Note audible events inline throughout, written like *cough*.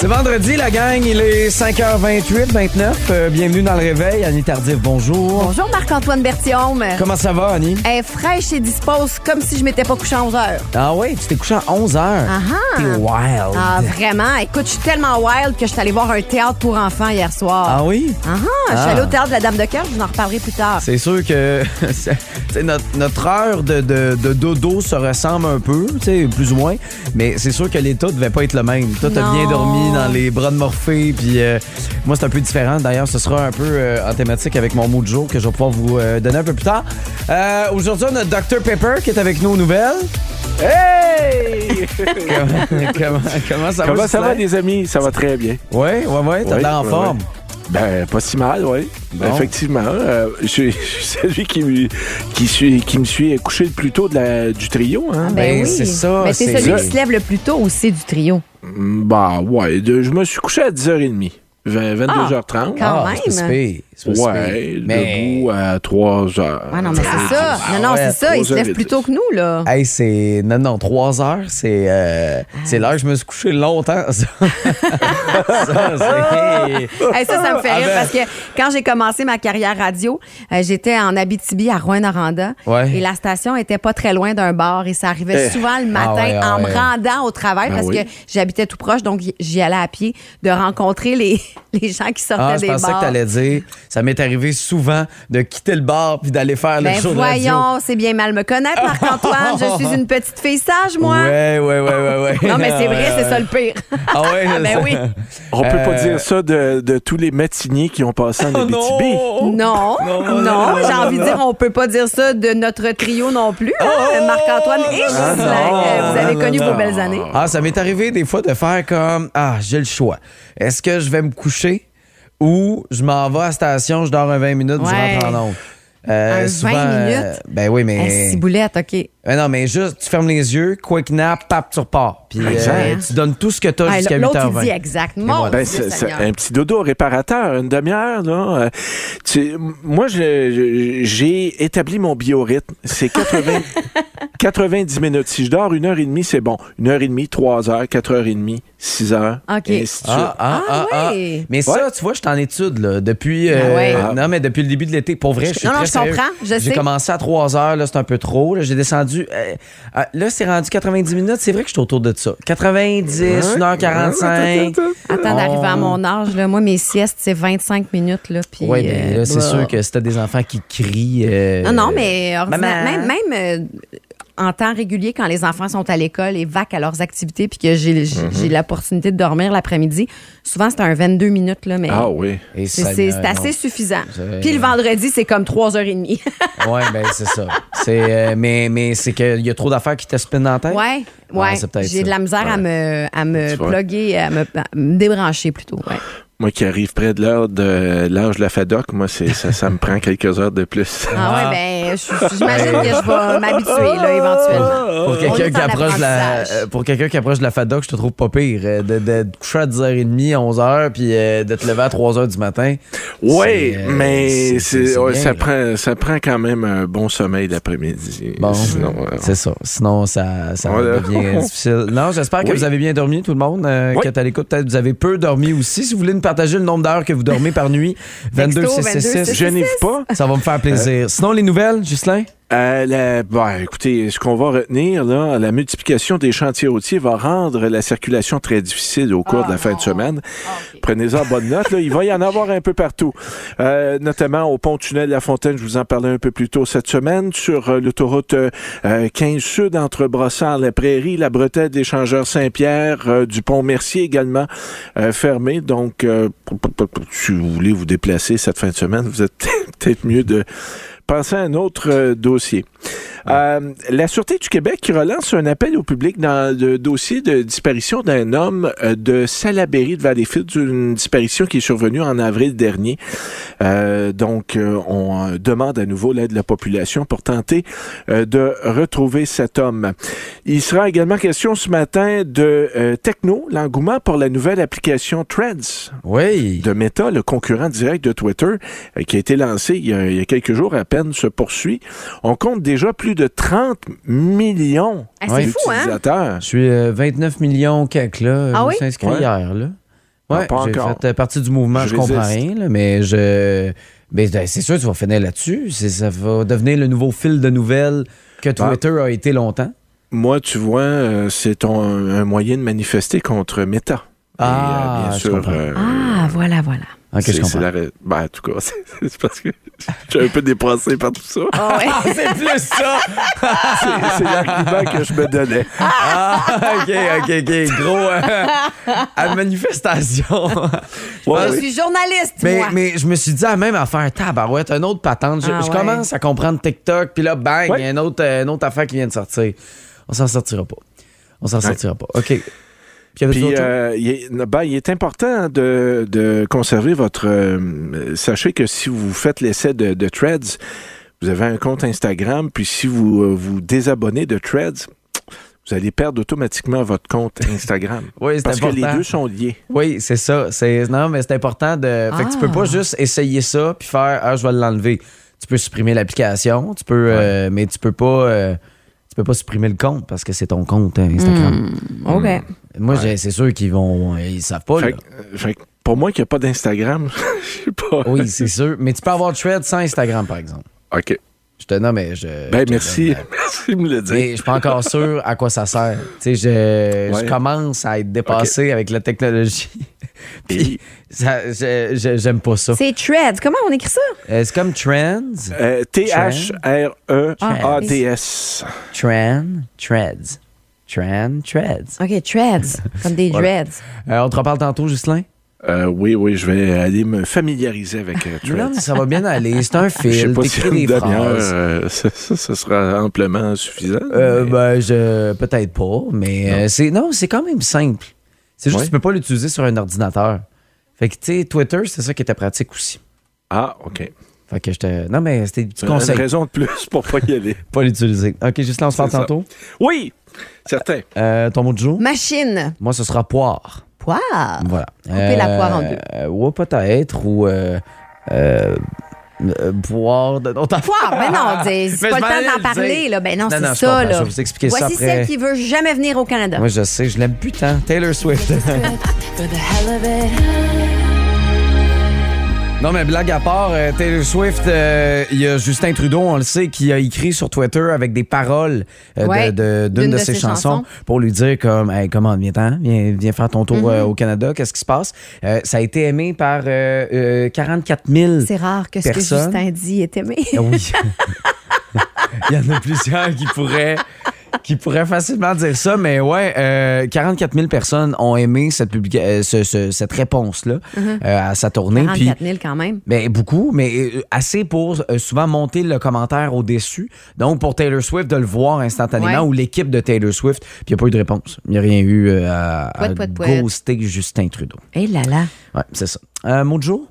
C'est vendredi, la gang. Il est 5h28, 29. Euh, bienvenue dans le réveil. Annie Tardif, bonjour. Bonjour Marc-Antoine Berthiaume. Comment ça va, Annie? Elle est fraîche et dispose comme si je m'étais pas couché à 11 heures. Ah oui, tu t'es couché à 11h. Ah ah. T'es wild. Ah, vraiment? Écoute, je suis tellement wild que je suis allée voir un théâtre pour enfants hier soir. Ah oui? Ah ah, je suis Ah. allée au théâtre de la Dame de Cœur, je vous en reparlerai plus tard. C'est sûr que *laughs* c'est- notre, notre heure de, de- de dodo se ressemble un peu, tu sais, plus ou moins, mais c'est sûr que l'état devait pas être le même. Toi, t'as bien dormi dans les bras de Morphée, puis euh, moi, c'est un peu différent. D'ailleurs, ce sera un peu euh, en thématique avec mon mot de jour que je vais pouvoir vous euh, donner un peu plus tard. Aujourd'hui, on a Dr Pepper qui est avec nous aux nouvelles. Hey! *laughs* comment, comment, comment ça va? Comment ça va, les amis? Ça va très bien. Ouais, ouais, ouais, t'as Oui, l'air en oui, forme. oui. Ben, pas si mal, oui. Bon. Effectivement. euh, je suis je suis celui qui, me- qui, suis, qui me suis couché le plus tôt de la- du trio. Hein? ben, c'est ça, Mais c'est c'est celui ça. qui se lève le plus tôt aussi du trio. Bah, ouais. de- je me suis couché à 10h30. 20, 22h30. Quand Ah, même. Ouais. Mais- debout à 3h. Ah non, mais c'est ça. Ah non, non, ouais, c'est ça. Il se lève 3h10. plus tôt que nous, là. Hey, c'est. Non, non, trois heures, c'est. euh, C'est l'heure que je me suis couché longtemps, ça. *laughs* ça, c'est. Hey, ça, ça me fait rire Ah ben. parce que quand j'ai commencé ma carrière radio, euh, j'étais en Abitibi à Rouen-Noranda Ouais. et la station était pas très loin d'un bar et ça arrivait Eh. souvent le matin Ah ouais, ah en ouais. me rendant au travail Ben parce oui. que j'habitais tout proche donc j'y allais à pied de rencontrer les, *laughs* les gens qui sortaient Ah, je des pensais bars. que t'allais dire. Ça m'est arrivé souvent de quitter le bar puis d'aller faire Ben le show voyons, c'est bien mal me connaître, Marc-Antoine. Je suis une petite fille sage, moi. Ouais, ouais, ouais, ouais, ouais. Non, mais c'est vrai, c'est ça le pire. Ah ouais, *laughs* Ah, ben ça- oui. On peut pas Euh, dire ça de, de tous les matiniers qui ont passé en Oh Abitibi. non! Non, non, non, non, j'ai envie de dire, on peut pas dire ça de notre trio non plus, hein, Oh! Marc-Antoine et Ghislain. non, Euh, Vous avez non, connu non. vos belles années. Ah, ça m'est arrivé des fois de faire comme Ah, j'ai le choix. Est-ce que je vais me coucher ou je m'en vais à la station, je dors un 20 minutes, je Ouais. rentre en onde? Un 20 minutes? euh, ben oui, mais. Eh, ciboulette, OK. Ben non, mais juste, tu fermes les yeux, quick nap, pap, tu repars. Puis euh, Exact. tu donnes tout ce que tu as jusqu'à L'autre, 8h20. il dit exact. Mon voilà. Ben, Dieu c'est, c'est Seigneur. un petit dodo réparateur, une demi-heure. Là. Euh, tu- moi, j'ai établi mon biorhythme. C'est 80, 90 *laughs* minutes. Si je dors une heure et demie, c'est bon. Une heure et demie, trois heures, quatre heures et demie, six heures. OK. et ainsi de suite. Ah, ah, ah, Ah, ah. ouais. Mais ça, tu vois, je suis en étude là, depuis. euh, Ah ouais. Non, mais depuis le début de l'été. Pour vrai, je, suis non, non, je comprends, J'ai commencé à 3 heures, là, c'est un peu trop. là. J'ai descendu. Euh, euh, là, c'est rendu 90 minutes. C'est vrai que je suis autour de ça. 90, 1h45. Attends d'arriver à mon âge, là. moi, mes siestes, c'est 25 minutes. Là, puis, Oui, mais euh, là, c'est bah. sûr que si t'as des enfants qui crient. euh, Non, non, mais Maman. même, même euh, en temps régulier, quand les enfants sont à l'école et vaquent à leurs activités, puis que j'ai j'ai- Mhm. l'opportunité de dormir l'après-midi, souvent c'est un 22 minutes, là, mais Ah oui. C'est assez non. suffisant. Puis le vendredi, c'est comme 3h30. *laughs* Ouais, ben c'est ça. C'est, euh, mais mais c'est qu'il y a trop d'affaires qui te spinent dans la tête? ouais, Ouais, J'ai de la misère à me, à me plugger, à me, à me débrancher plutôt. Ouais. Moi qui arrive près de l'heure de l'âge de la FADOC, moi, c'est, ça, ça me prend quelques heures de plus. Ah, Ah. ouais, ben, je- j'imagine que je vais m'habituer, là, éventuellement. Pour On quelqu'un est qui en approche de la euh, pour quelqu'un qui approche de la FADOC, je te trouve pas pire euh, de, de te coucher à 10h30, 11h puis euh, de te lever à 3h du matin. Oui, C'est, euh, mais c'est- c'est- c'est ouais, bien, ça, prend, ça prend quand même un bon sommeil l'après-midi. Bon, Sinon, euh, c'est ça. Sinon, ça, ça Voilà. devient difficile. Non, j'espère que Oui. vous avez bien dormi, tout le monde. Euh, Oui. Que à l'écoute, peut-être vous avez peu dormi aussi. Si vous voulez nous partager le nombre d'heures que vous dormez par nuit, 22 Texto, 666. je n'y pas. Ça va me faire plaisir. Sinon, les nouvelles, Ghislain? Euh, la- écoutez, ce qu'on va retenir, là, la multiplication des chantiers routiers va rendre la circulation très difficile au cours de la fin de semaine. Prenez-en bonne note. Là, il va y en avoir un peu partout, Euh, notamment au pont-tunnel de La Fontaine. Je vous en parlais un peu plus tôt cette semaine sur euh, l'autoroute euh, euh, 15 Sud entre Brossard, la Prairie, la bretelle d'échangeur Saint-Pierre, euh, du pont Mercier également fermé. Donc, euh, si vous voulez vous déplacer cette fin de semaine, vous êtes *laughs* peut-être mieux de penser à un autre euh, dossier. Euh, la Sûreté du Québec qui relance un appel au public dans le dossier de disparition d'un homme euh, de Salaberry de Valleyfield, d'une disparition qui est survenue en avril dernier. Euh, donc, on demande à nouveau l'aide de la population pour tenter de retrouver cet homme. Il sera également question ce matin de Techno, l'engouement pour la nouvelle application Threads Oui. de Meta, le concurrent direct de Twitter, qui a été lancé il y a, il y a quelques jours à peine, se poursuit. On compte déjà plus de 30 millions Ah, c'est Ouais. fou, hein? d'utilisateurs. Je suis euh, 29 millions quelques, là. Ah Je me oui? suis inscrit Ouais. hier, là. Ouais, pas j'ai encore. fait euh, partie du mouvement, je, Je comprends rien, là, mais je. Ben, c'est sûr, tu vas finir là-dessus. C'est- Ça va devenir le nouveau fil de nouvelles que Ben, Twitter a été longtemps. Moi, tu vois, euh, c'est ton- un moyen de manifester contre Meta. Et, Ah, euh, bien je sûr. comprends. euh, Ah, voilà, voilà. Ok, c'est- je c'est comprends. la ra- ben, en tout cas, *laughs* c'est parce que je suis un peu dépassé par tout ça. Ah ouais. *laughs* c'est plus ça! *laughs* C'est- l'argument que je me donnais. Ah, ok, ok, ok. Gros. euh, à manifestation. Ouais, je oui. suis journaliste, Mais, moi. mais je me suis dit à même affaire, tabarouette, un autre patente. Je, Ah je ouais. commence à comprendre TikTok, puis là, bang, il Ouais. y a une autre, euh, une autre affaire qui vient de sortir. On s'en sortira pas. On s'en sortira pas. OK. Puis, euh, il, est, ben, il est important de, de conserver votre. euh, sachez que si vous faites l'essai de, de Threads, vous avez un compte Instagram, puis si vous euh, vous désabonnez de Threads, vous allez perdre automatiquement votre compte *laughs* Instagram. Oui, c'est Parce que important. les deux sont liés. Oui, c'est ça. C'est non, mais c'est important de. Fait que tu peux pas Ah. juste essayer ça puis faire ah je vais l'enlever. Tu peux supprimer l'application, tu peux, euh, mais tu peux pas, euh, tu peux pas supprimer le compte parce que c'est ton compte hein, Instagram. OK. Moi, c'est sûr qu'ils vont, ils savent pas. Fait là. euh, fait pour moi qui n'y a pas d'Instagram, *laughs* je sais pas. Oui, c'est sûr. Mais tu peux avoir Thread sans Instagram, par exemple. OK. Je te nomme, mais je. Ben, je merci. donne, *laughs* merci de me le dire. Mais je suis pas encore sûr à quoi ça sert. Tu sais, je, Ouais. je commence à être dépassé avec la technologie. *laughs* Puis, j'aime pas ça. C'est Threads. Comment on écrit ça? Euh, C'est comme Trends. Euh, E T-H-R-E-A-D-S. Tran, Treads. Tran, Treads. OK, Threads. Comme des *laughs* Voilà. dreads. Euh, on te reparle tantôt, Justin? Euh, oui, oui, je vais aller me familiariser avec euh, Non, mais ça va bien aller. C'est un *laughs* Je sais pas si une demi-heure, euh, *laughs* ça, ça, ça sera amplement suffisant. Euh, mais- ben, je, peut-être pas, mais euh, c'est, non, c'est quand même simple. C'est juste que tu peux pas l'utiliser sur un ordinateur. Fait que, tu sais, Twitter, c'est ça qui était pratique aussi. Ah, OK. Fait que je te. Non, mais c'était des petits Une raison de plus pour pas y aller. Pas l'utiliser. OK, juste là, on se parle tantôt. Oui, certain. Euh, ton mot de jour? Machine. Moi, ce sera poire. Poire. Voilà. Couper la poire en deux. Euh, ouais, peut-être. Ou. Euh, euh, euh, boire de Poire. Ben non, *laughs* c'est Mais pas le temps d'en parler. Là. Ben non, c'est ça. Là. Je vais vous expliquer ça Voici après. celle qui veut jamais venir au Canada. Moi, je sais, je l'aime putain. Taylor Swift. *laughs* Non, mais blague à part, euh, Taylor Swift, euh, il y a Justin Trudeau, on le sait, qui a écrit sur Twitter avec des paroles euh, de- Ouais, de- d'une de, ses, chansons, pour lui dire comme, hey, comment, viens-t'en, viens, viens faire ton tour Mm-hmm. au Canada, qu'est-ce qui se passe? Ça a été aimé par euh, euh, 44 000. C'est rare que ce que. Justin dit est aimé. Oui. *laughs* Il y en a plusieurs qui pourraient, qui pourraient facilement dire ça, mais ouais, euh, 44 000 personnes ont aimé cette, publica- euh, ce- ce- cette réponse-là euh, à sa tournée. Puis 44 000 quand même. ben, beaucoup, mais euh, assez pour souvent monter le commentaire au-dessus. Donc, pour Taylor Swift, de le voir instantanément Ouais. ou l'équipe de Taylor Swift, puis il n'y a pas eu de réponse. Il n'y a rien eu à, à ghoster Justin Trudeau. Eh là là. Ouais, c'est ça. Euh?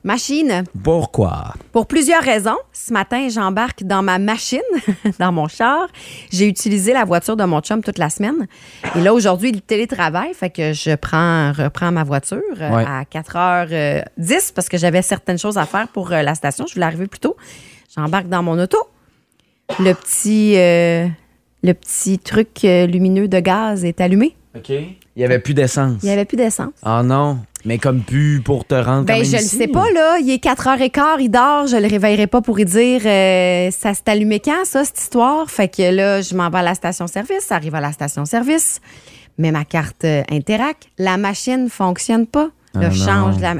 Machine. Pourquoi? Pour plusieurs raisons. Ce matin, j'embarque dans ma machine, *laughs* dans mon char. J'ai utilisé la voiture de mon chum toute la semaine. Et là, aujourd'hui, le télétravail, fait que je prends, reprends ma voiture euh, Ouais. à 4h10 parce que j'avais certaines choses à faire pour euh, la station. Je voulais arriver plus tôt. J'embarque dans mon auto. Le petit, euh, le petit truc euh, lumineux de gaz est allumé. OK. Il n'y avait plus d'essence. Il n'y avait plus d'essence. Ah non, mais comme pu pour te rendre quand Ben, même je le sais pas, là. Il est 4h15, il dort. Je le réveillerai pas pour lui dire euh, ça s'est allumé quand, ça, cette histoire? Fait que là, je m'en vais à la station-service. Ça arrive à la station-service. Mais ma carte euh, Interac, la machine fonctionne pas. Là, Ah je non. change la.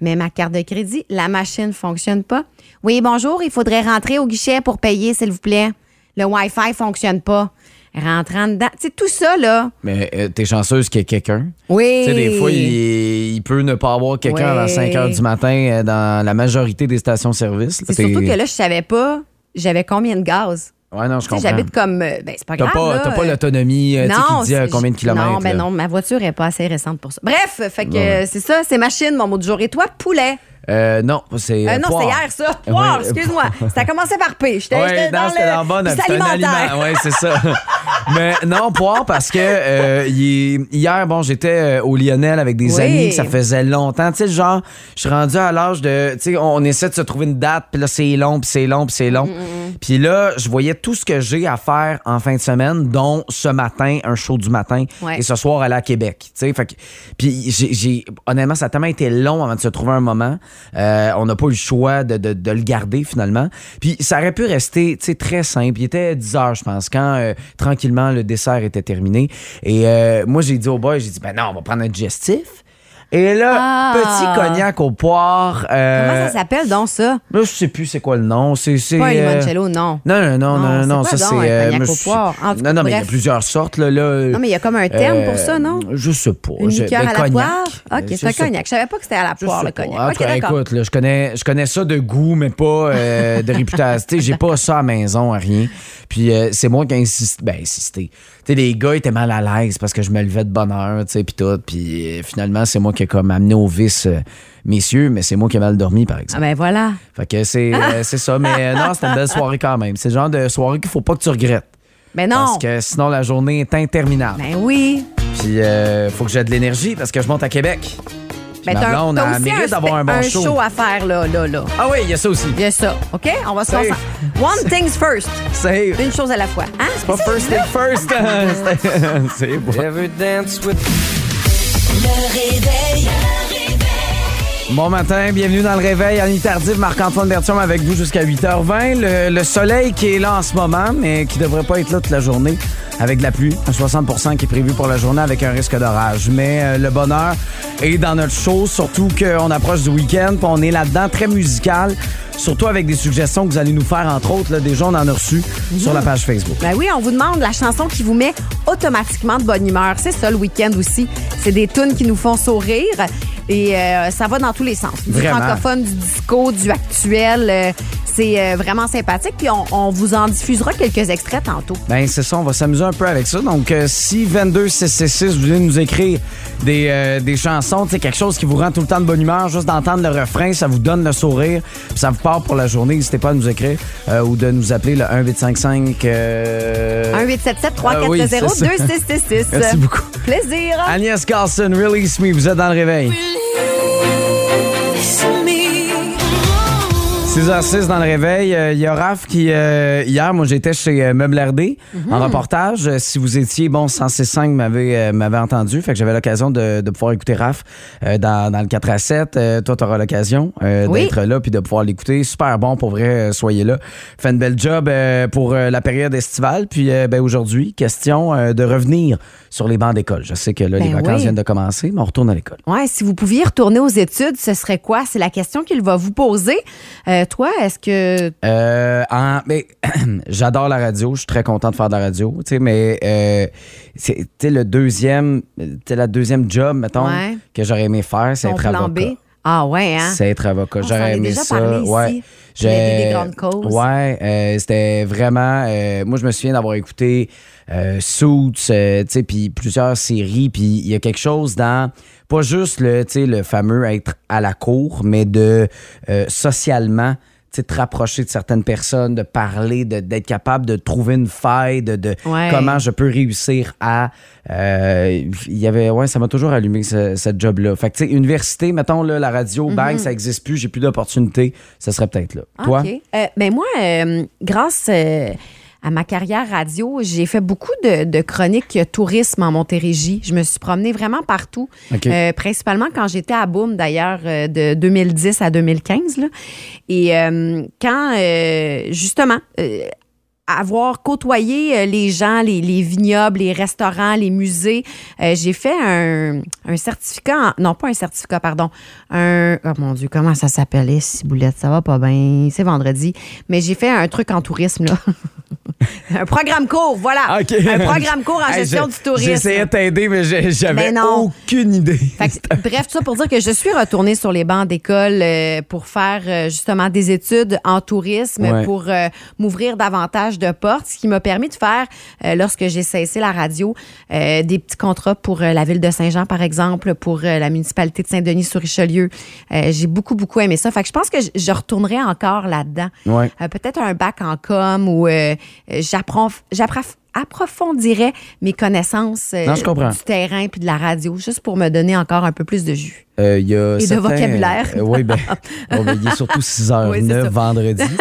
Mais ma carte de crédit, la machine fonctionne pas. Oui, bonjour, il faudrait rentrer au guichet pour payer, s'il vous plaît. Le Wi-Fi fonctionne pas. Rentrant dedans. Tu sais, tout ça, là. Mais euh, t'es chanceuse qu'il y ait quelqu'un. Oui. Tu sais, des fois, il, il peut ne pas avoir quelqu'un Ouais. à 5 h du matin euh, dans la majorité des stations-service. C'est surtout que là, je savais pas j'avais combien de gaz. Ouais, non, je comprends. j'habite comme. euh, Ben, c'est pas grave. pas, t'as pas l'autonomie euh, qui dit à combien de kilomètres. Non, ben là. non, ma voiture est pas assez récente pour ça. Bref, fait que Ouais. c'est ça, c'est machine, mon mot du jour. Et toi, poulet? Euh, non, c'est. Euh, euh, non, c'est hier, ça. Poire, Oui. excuse-moi. *laughs* Ça a commencé par P. J'étais Ouais, dans le. dans la bonne. c'est un aliment. Ouais, c'est ça. *laughs* Mais non, poire parce que euh, hier, bon, j'étais euh, au Lionel avec des Oui. amis que ça faisait longtemps. Tu sais, genre, je suis rendu à l'âge de. Tu sais, on, essaie de se trouver une date, puis là, c'est long, puis c'est long, puis c'est long. Mm, Puis là, je voyais tout ce que j'ai à faire en fin de semaine, dont ce matin, un show du matin, Ouais. et ce soir, aller à Québec. Tu sais, fait que. Puis j'ai. Honnêtement, ça a tellement été long avant de se trouver un moment. Euh, on n'a pas eu le choix de, de- le garder finalement. Puis ça aurait pu rester très simple. Il était 10 heures, je pense, quand euh, tranquillement le dessert était terminé. Et euh, moi, j'ai dit au boy, j'ai dit, ben non, on va prendre un digestif. Et là, Ah. petit cognac au poire. euh, Comment ça s'appelle donc ça? Là, je sais plus c'est quoi le nom. C'est, c'est, Pas un euh, limoncello, non. Non, non, non, Non, non, ça c'est. un cognac au poire? Non, non, mais il y a plusieurs sortes, là. Non, mais il y a comme un terme pour ça, non? Je sais pas. Une liqueur ben, à la cognac. poire? Euh, OK, c'est un cognac. Je savais pas que c'était à la poire, le cognac. OK, écoute, là, je, connais, je connais ça de goût, mais pas euh, de réputation. Tu sais, j'ai pas ça à la maison, rien. Puis euh, c'est moi qui ai insisté. Ben, insisté. Tu sais, les gars étaient mal à l'aise parce que je me levais de bonne heure, tu sais, puis tout. Puis euh, finalement, c'est moi qui ai comme amené au vice euh, messieurs, mais c'est moi qui ai mal dormi, par Ah exemple. ben voilà. Fait que c'est euh, *laughs* c'est ça. Mais euh, non, c'était une belle soirée quand même. C'est le genre de soirée qu'il faut pas que tu regrettes. Ben non. Parce que sinon, la journée est interminable. Ben oui. Puis euh, faut que j'ai de l'énergie parce que je monte à Québec. Puis Ben elle aussi mérite un, d'avoir un bon un show. show à faire, là, là, là. Ah oui, il y a ça aussi. Il y a ça, OK? On va se concentrer. One things first. C'est Une chose à la fois. Hein? pas first thing first. c'est *laughs* bon. Le réveil. Bon matin, bienvenue dans le réveil. Annie Tardif, Marc-Antoine Bertium avec vous jusqu'à 8h20. Le, le soleil qui est là en ce moment, mais qui devrait pas être là toute la journée avec de la pluie. Un 60 qui est prévu pour la journée avec un risque d'orage. Mais euh, le bonheur est dans notre show, surtout qu'on approche du week-end. puis on est là-dedans, très musical. Surtout avec des suggestions que vous allez nous faire, entre autres. Là, déjà, on en a reçu sur la page Facebook. Ben oui, on vous demande la chanson qui vous met automatiquement de bonne humeur. C'est ça le week-end aussi. C'est des tunes qui nous font sourire et euh, ça va dans tous les sens. Du Vraiment. francophone, du disco, du actuel. euh, c'est euh, vraiment sympathique. Puis on, on vous en diffusera quelques extraits tantôt. Ben c'est ça, on va s'amuser un peu avec ça. Donc euh, si 22666 vous voulez nous écrire des, euh, des chansons, quelque chose qui vous rend tout le temps de bonne humeur, juste d'entendre le refrain, ça vous donne le sourire, puis ça vous part pour la journée, n'hésitez pas à nous écrire euh, ou de nous appeler le 1855 euh... 1877 Ah oui, 340 c'est ça. 2666. *laughs* Merci beaucoup. Plaisir. Agnès Carlson, Release Me, vous êtes dans le réveil. 6h06 dans le réveil. Euh, Il y a Raph qui, euh, hier, moi j'étais chez euh, Meuble RD en reportage. Euh, si vous étiez, bon, 106.5 m'avait m'avait entendu, fait que j'avais l'occasion de, de pouvoir écouter Raph euh, dans, dans le 4 à 7. Euh, toi, tu auras l'occasion Oui. d'être là puis de pouvoir l'écouter. Super bon, pour vrai, soyez là. Fait une belle job pour la période estivale. Puis ben, aujourd'hui, question de revenir sur les bancs d'école. Je sais que là, les Ben vacances oui. viennent de commencer, mais on retourne à l'école. Ouais, si vous pouviez retourner aux études, ce serait quoi? C'est la question qu'il va vous poser. Toi, est-ce que. Euh, en- mais, *clears throat* j'adore la radio, je suis très content de faire de la radio, tu sais, mais euh, c'est tu sais, le deuxième, la deuxième job, mettons, Ouais. que j'aurais aimé faire, c'est être plan avocat. B? Ah ouais, hein? C'est être avocat. J'aurais aimé ça. ici. ouais. J'ai- des grandes causes. Ouais, euh, c'était vraiment. euh, moi, je me souviens d'avoir écouté euh, Suits, tu sais, puis plusieurs séries, puis il y a quelque chose dans pas juste le, le fameux être à la cour, mais de euh, socialement. Sais, te rapprocher de certaines personnes, de parler, de- d'être capable de trouver une faille, de, de Ouais. comment je peux réussir à. euh, Il y avait, ouais, ça m'a toujours allumé ce, ce job-là. Fait que, tu sais, université, mettons, là, la radio, Mhm. bang, ça existe plus, j'ai plus d'opportunités, ça serait peut-être là. Toi? OK. Euh, ben moi, euh, grâce euh, à ma carrière radio, j'ai fait beaucoup de, de chroniques tourisme en Montérégie. Je me suis promenée vraiment partout, OK. Euh, principalement quand j'étais à Boom, d'ailleurs, euh, de 2010 à 2015. là. Et euh, quand, euh, justement, euh, avoir côtoyé euh, les gens, les, les vignobles, les restaurants, les musées, euh, j'ai fait un, un certificat, en- non pas un certificat, pardon, un, oh mon Dieu, comment ça s'appelait, Ciboulette, ça va pas bien, c'est vendredi, mais j'ai fait un truc en tourisme, là. *laughs* un programme court, voilà. Un programme court en Hey, gestion je- du tourisme. J'essayais de t'aider, mais j'avais aucune idée. Que, *laughs* bref, tout ça pour dire que je suis retournée sur les bancs d'école euh, pour faire euh, justement des études en tourisme, Ouais. pour m'ouvrir davantage de porte, ce qui m'a permis de faire, euh, lorsque j'ai cessé la radio, euh, des petits contrats pour euh, la ville de Saint-Jean, par exemple, pour la municipalité de Saint-Denis-sur-Richelieu. J'ai beaucoup, beaucoup aimé ça. Fait que je pense que je, retournerai encore là-dedans. Ouais. Peut-être un bac en com euh, j'apprends, approfondirais mes connaissances euh, Non, du terrain puis de la radio, juste pour me donner encore un peu plus de jus. Euh, y a Et de vocabulaire. euh, oui, ben, bon, ben, il est surtout 6h09 Oui, c'est ça. vendredi. *laughs*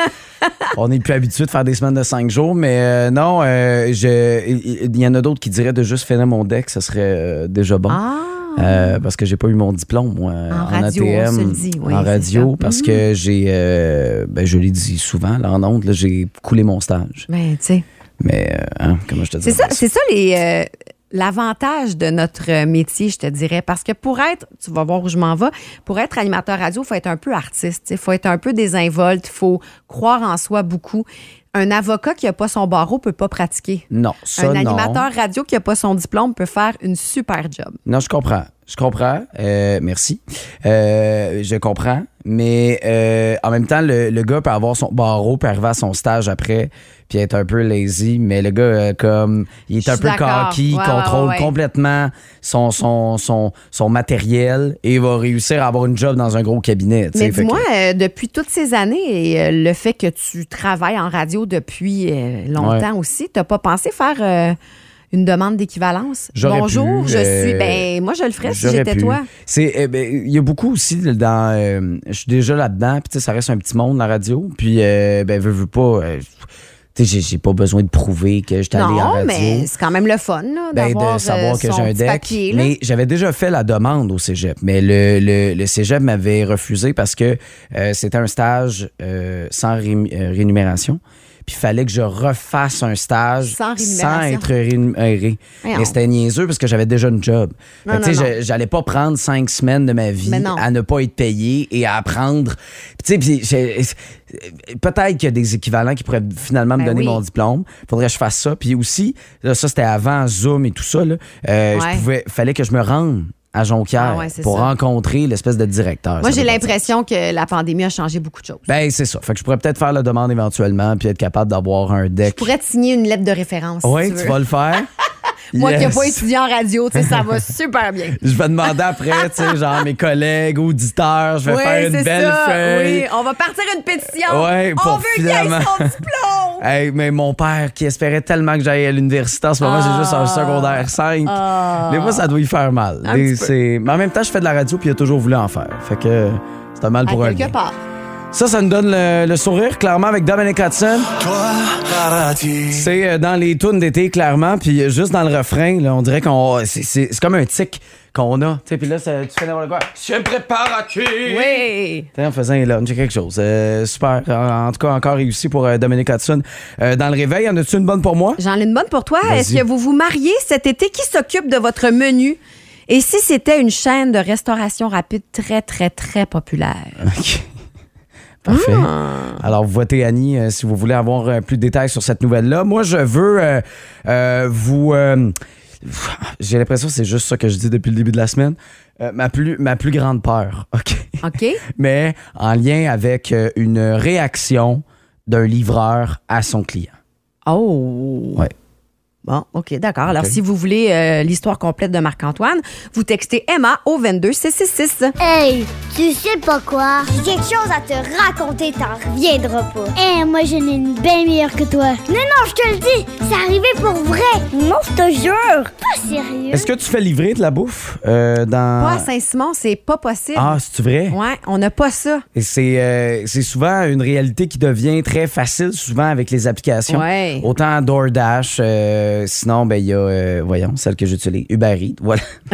On n'est plus habitué de faire des semaines de 5 jours, mais euh, non, euh, je- il y en a d'autres qui diraient de juste finir mon deck, ce serait euh, déjà bon. Ah! Euh, parce que j'ai pas eu mon diplôme moi, en, radio, on ATM, se le dit, oui, en radio, parce Mhm. que j'ai, euh, ben, je l'ai dit souvent, là, en honte, j'ai coulé mon stage. Ben, tu sais. Mais, euh, hein, comment je te dis C'est ça, c'est ça les. euh, L'avantage de notre métier, je te dirais, parce que pour être, tu vas voir où je m'en vais, pour être animateur radio, il faut être un peu artiste, il faut être un peu désinvolte, il faut croire en soi beaucoup. Un avocat qui n'a pas son barreau peut pas pratiquer. Non, ça un non. animateur radio qui n'a pas son diplôme peut faire une super job. Non, je comprends. Je comprends. Euh, merci. Euh, je comprends. Mais euh, en même temps, le, le gars peut avoir son barreau, peut arriver à son stage après, puis être un peu lazy. Mais le gars, comme, il est un peu cocky, Ouais, contrôle ouais, ouais. complètement son, son, son, son matériel et va réussir à avoir une job dans un gros cabinet. Mais dis-moi, que- depuis toutes ces années et le fait que tu travailles en radio depuis longtemps aussi, tu n'as pas pensé faire une demande d'équivalence? Bonjour, pu, je euh, suis. Ben, moi, je le ferais si j'étais toi. C'est, eh ben, il y a beaucoup aussi dans. euh, je suis déjà là-dedans, puis ça reste un petit monde la radio. Puis, euh, ben, veux, veux pas. euh, j'ai, j'ai pas besoin de prouver que j'étais allé en Non, radio. mais c'est quand même le fun là, Ben, d'avoir de savoir euh, que j'ai un deck. papier, mais j'avais déjà fait la demande au cégep. Mais le, le, le cégep m'avait refusé parce que euh, c'était un stage euh, sans ré- euh, rémunération. Puis il fallait que je refasse un stage Sans être rémunéré. Mais c'était niaiseux parce que j'avais déjà une job. Tu sais, j'allais pas prendre cinq semaines de ma vie à ne pas être payé et à apprendre. Tu sais, peut-être qu'il y a des équivalents qui pourraient finalement me Ben donner oui. mon diplôme. Faudrait que je fasse ça. Puis aussi, là, ça c'était avant Zoom et tout ça. Là, euh, Ouais. je pouvais, fallait que je me rende à Jonquière Ah ouais, pour ça. rencontrer l'espèce de directeur. Moi, j'ai l'impression que la pandémie a changé beaucoup de choses. Ben, c'est ça. Fait que je pourrais peut-être faire la demande éventuellement puis être capable d'avoir un Je deck. pourrais te signer une lettre de référence. si Oui, tu vas le faire. *laughs* Moi qui n'ai pas étudié en radio, ça va *laughs* super bien. Je vais demander après, tu sais, genre mes collègues, auditeurs, je vais oui, faire une belle ça. feuille. Oui, on va partir une pétition. Ouais, on veut qu'il finalement- son diplôme. *laughs* Hey, mais mon père qui espérait tellement que j'aille à l'université en ce moment, Ah. j'ai juste un secondaire 5. Ah. Mais moi, ça doit y faire mal. Et Mais en même temps, je fais de la radio puis il a toujours voulu en faire. Fait que c'est un mal À pour un quelque part. Ça, ça nous donne le, le sourire, clairement, avec Dominic Hudson. C'est euh, dans les tunes d'été, clairement. Puis euh, juste dans le refrain, là, on dirait qu'on. c'est- C'est c'est comme un tic qu'on a. Tu sais, puis là, ça- tu fais n'importe quoi. Je me prépare à tuer. Oui. T'sais, en faisant un lunch, quelque chose. Euh, super. En, en tout cas, encore réussi pour euh, Dominic Hudson. Euh, dans le réveil, en as-tu une bonne pour moi? J'en ai une bonne pour toi. Est-ce que vous vous mariez cet été? Qui s'occupe de votre menu? Et si c'était une chaîne de restauration rapide très, très, très populaire? OK. Parfait. Ah. Alors, votez Annie euh, si vous voulez avoir euh, plus de détails sur cette nouvelle-là. Moi, je veux euh, vous. J'ai l'impression que c'est juste ça que je dis depuis le début de la semaine. Ma, plus, ma plus grande peur, *laughs* OK? OK? Mais en lien avec une réaction d'un livreur à son client. Oh! Ouais. Bon, OK, d'accord. Alors, si vous voulez euh, l'histoire complète de Marc-Antoine, vous textez Emma au 22 666. Hey, tu sais pas quoi? J'ai quelque chose à te raconter, t'en reviendras pas. Eh, moi, j'en ai une bien meilleure que toi. Non, non, je te le dis, c'est arrivé pour vrai. Non, je te jure. Pas sérieux. Est-ce que tu fais livrer de la bouffe euh, dans. Pas à Saint-Simon, c'est pas possible. Ah, c'est vrai? Ouais, on n'a pas ça. Et c'est euh, c'est souvent une réalité qui devient très facile, souvent avec les applications. Ouais. Autant DoorDash, euh, sinon, ben il y a, euh, voyons, celle que j'utilise, Uber Eats, voilà. *laughs*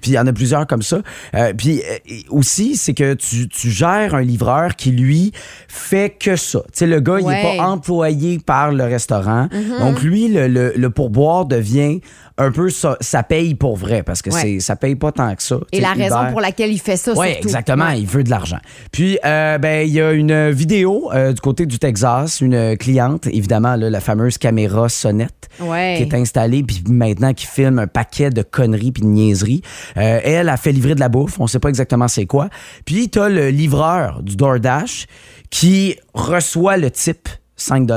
puis il y en a plusieurs comme ça. Euh, puis euh, aussi, c'est que tu, tu gères un livreur qui, lui, fait que ça. Tu sais, le gars, il n'est pas employé par le restaurant. Mm-hmm. Donc, lui, le, le, le pourboire devient un peu ça, ça paye pour vrai, parce que Ouais. c'est ça paye pas tant que ça. Et la raison pour laquelle il fait ça, oui, exactement. Ouais. Il veut de l'argent. Puis, euh, ben, il y a une vidéo euh, du côté du Texas, une cliente, évidemment, là, la fameuse caméra sonnette Ouais. qui est installée, puis maintenant qui filme un paquet de conneries puis de niaiseries. Euh, elle a fait livrer de la bouffe. On sait pas exactement c'est quoi. Puis, tu as le livreur du DoorDash qui reçoit le type 5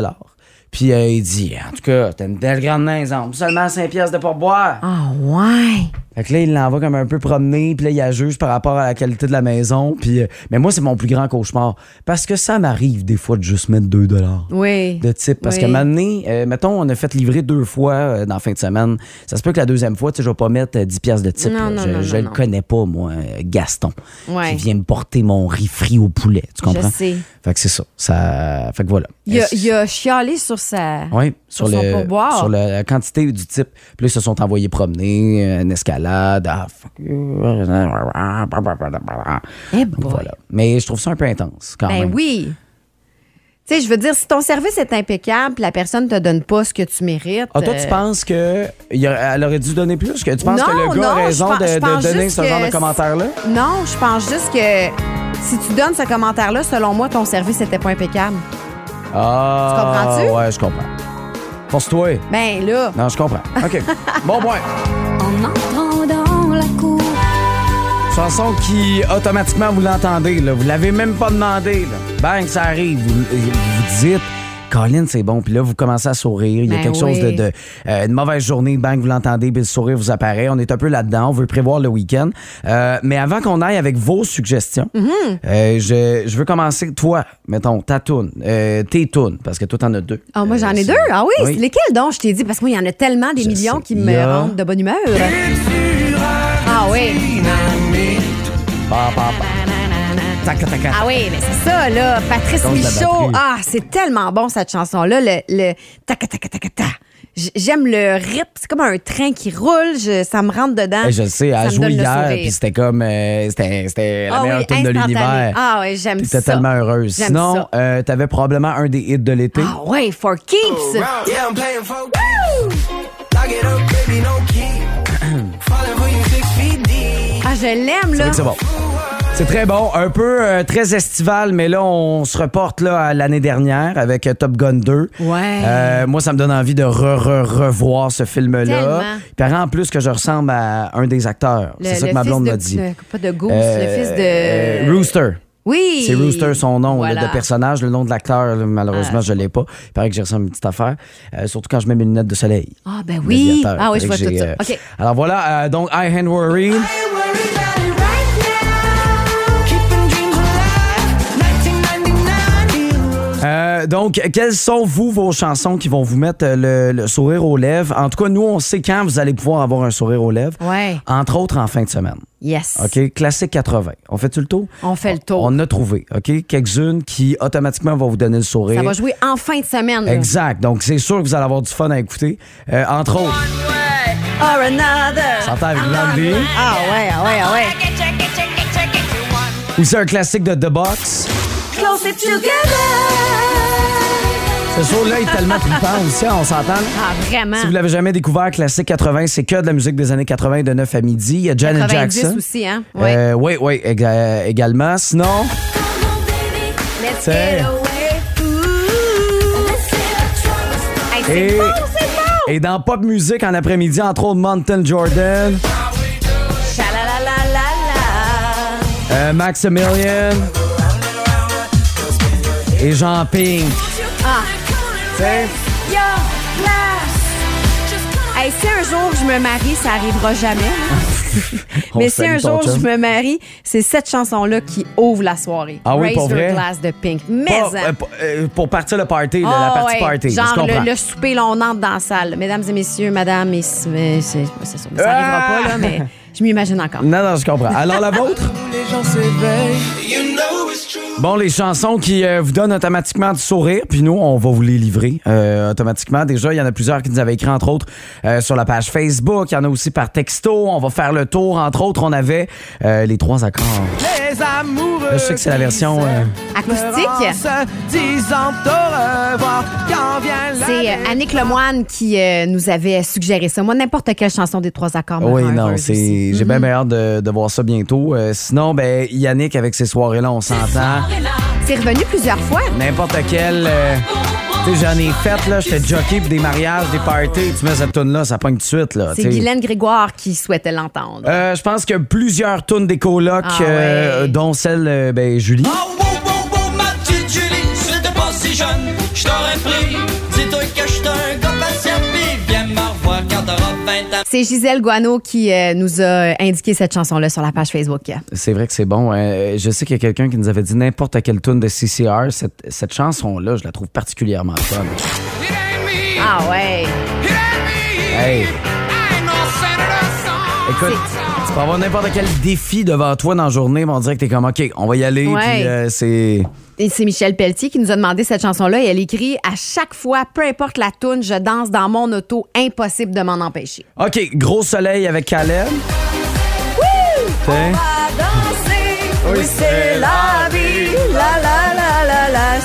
Puis euh, il dit, en tout cas, t'as une belle grande maison, seulement 5 pièces de pourboire. Ah, ouais. Fait que là, il l'envoie comme un peu promener, puis là, il la juge par rapport à la qualité de la maison. Puis, euh, mais moi, c'est mon plus grand cauchemar. Parce que ça m'arrive des fois de juste mettre 2 Oui. de type. Parce Oui. que maintenant, euh, mettons, on a fait livrer deux fois euh, dans la fin de semaine. Ça se peut que la deuxième fois, tu sais, je vais pas mettre euh, 10 pièces de type. Non, là. non, je non, je non, le connais pas, moi, Gaston. Ouais. Qui vient me porter mon riz frit au poulet. Tu comprends? Je sais. Fait que c'est ça. ça. Fait que voilà. Il a, il a chialé sur sa. Oui, sur, Sur son le, pourboire. sur la, quantité du type. Puis là, ils se sont envoyés promener, une escalade. Ah, fuck you. Eh voilà. Mais je trouve ça un peu intense, quand Ben même. oui. Tu sais, je veux dire, si ton service est impeccable, puis la personne te donne pas ce que tu mérites. Ah, toi, tu euh, penses qu'elle aurait dû donner plus? Que tu penses Non, que le gars non, a raison je pense- de, je de pense donner juste ce genre que de commentaire-là? Non, je pense juste que si tu donnes ce commentaire-là, selon moi, ton service n'était pas impeccable. Ah, Tu comprends-tu? Ouais, je comprends. Force-toi. Ben là, Non, je comprends. OK. *laughs* bon point. Chanson qui, automatiquement, vous l'entendez. Là. Vous l'avez même pas demandé. Là. Bang, ça arrive. Vous, vous dites... Colin, c'est bon. Puis là, vous commencez à sourire. Il y a Ben quelque chose de, euh, une mauvaise journée. Bang, vous l'entendez. Puis le sourire vous apparaît. On est un peu là-dedans. On veut prévoir le week-end. Euh, mais avant qu'on aille avec vos suggestions, Mm-hmm. euh, je, je veux commencer. Toi, mettons, ta toune. Euh, tes tounes. Parce que toi, t'en as deux. Ah, moi, j'en Euh, ai deux? Ah oui, Oui. c'est lesquels donc, je t'ai dit? Parce que moi, il y en a tellement des Je millions sais. qui me a- rendent de bonne humeur. Ah oui. Ah oui, mais c'est ça, là. Patrice Michaud. Ah, c'est tellement bon, cette chanson-là. Le, le taca, taca, taca, ta. J- J'aime le rythme. C'est comme un train qui roule. Je- ça me rentre dedans. Hey, je le sais, elle joué hier, puis c'était comme. euh, c'était c'était la Ah meilleure oui, tune de l'univers. Ah oui, j'aime ça. T'étais tellement heureuse. J'aime Sinon, ça. euh, t'avais probablement un des hits de l'été. Ah oui, for keeps. Yeah, I'm playing for. *clears throat* Ah, je l'aime, là. c'est bon. C'est très bon, un peu euh, très estival, mais là, on se reporte là, à l'année dernière avec euh, Top Gun 2. Ouais. Euh, moi, ça me donne envie de re, re, revoir ce film-là. Tellement. Il paraît en plus que je ressemble à un des acteurs. Le- C'est ça le que ma fils blonde de- m'a dit. de- pas de Goose, Euh, le fils de. euh, Rooster. Oui. C'est Rooster son nom là, Voilà. de personnage. Le nom de l'acteur, là, malheureusement, Ah. je l'ai pas. Il paraît que j'ai reçu une petite affaire. Euh, surtout quand je mets mes lunettes de soleil. Ah, ben oui. L'aviateur. Ah oui, je Fait vois que tout j'ai, ça. euh, OK. Alors voilà, euh, donc I Hand Worry. Euh, donc, quelles sont, vous, vos chansons qui vont vous mettre euh, le, le sourire aux lèvres? En tout cas, nous, on sait quand vous allez pouvoir avoir un sourire aux lèvres. Ouais. Entre autres, en fin de semaine. Yes. OK? Classique 80. On fait-tu le tour? On fait le tour. On a trouvé, OK? Quelques-unes qui, automatiquement, vont vous donner le sourire. Ça va jouer en fin de semaine. là. Exact. Donc, c'est sûr que vous allez avoir du fun à écouter. Euh, entre autres, Or another. s'entend avec Blondie. Ah ouais, ah ouais, ah ouais. Aussi un classique de The Box. Close it together. Ce show-là est tellement trippant aussi, on s'entend. Ah, vraiment. Si vous l'avez jamais découvert, Classique 80, c'est que de la musique des années 80 de 9 à midi. Il y a Janet 90 Jackson. aussi, hein? Euh, oui, oui, éga- également. Sinon, Let's c'est- get away. Hey, c'est Et- bon, c'est bon. et dans pop musique en après-midi, entre autres Mountain Jordan, euh, Maximilian et Jean Pink. Ah. Sais. Hey, si un jour je me marie, ça arrivera jamais. hein. *laughs* Mais si un jour chum. je me marie, c'est cette chanson-là qui ouvre la soirée. Ah oui, Raise pour Your vrai? Glass de Pink. Mais Pas- hein. euh, pour- euh, pour partir le party, là, Ah, la partie ouais. party. je Genre comprends. le, le souper, là, on entre dans la salle. Mesdames et messieurs, madame, et c'est c'est- c'est ça. Mais ça arrivera Ah! pas, là, mais je m'imagine encore. Non, non, je comprends. Alors, la vôtre? *laughs* Où les gens s'éveillent. You know. Bon, les chansons qui euh, vous donnent automatiquement du sourire, puis nous, on va vous les livrer euh, automatiquement. Déjà, il y en a plusieurs qui nous avaient écrit, entre autres, euh, sur la page Facebook. Il y en a aussi par texto. On va faire le tour. Entre autres, on avait euh, les trois accords. Les amoureux. Là, je sais que c'est la version... euh, Acoustique? Disant au revoir quand vient la C'est euh, Annick Lemoine qui euh, nous avait suggéré ça. Moi, n'importe quelle chanson des trois accords. oui, non, c'est j'ai bien bien hâte de, de voir ça bientôt. Euh, sinon, ben Yannick, avec ces soirées-là, on s'entend. C'est revenu plusieurs fois. N'importe quel... euh, tu sais, j'en ai fait, là. J'étais jockey pour des mariages, des parties. Tu mets cette tune-là, ça pogne tout de suite, là. C'est sais. Guylaine Grégoire qui souhaitait l'entendre. Euh, je pense que plusieurs tunes des colocs, Ah euh, dont celle, euh, ben, Julie. C'est Gisèle Guano qui euh, nous a indiqué cette chanson-là sur la page Facebook. C'est vrai que c'est bon. Euh, je sais qu'il y a quelqu'un qui nous avait dit n'importe quelle tune de CCR. Cette, cette chanson-là, je la trouve particulièrement fun. Ah ouais. Hey. Écoute, tu peux avoir n'importe quel défi devant toi dans la journée, mais on dirait que t'es comme, OK, on va y aller. Ouais. Puis euh, c'est. Et c'est Michel Pelletier qui nous a demandé cette chanson-là et elle écrit à chaque fois, peu importe la tune, je danse dans mon auto, impossible de m'en empêcher. OK, gros soleil avec Caleb. Tiens. Oui, c'est la vie. La la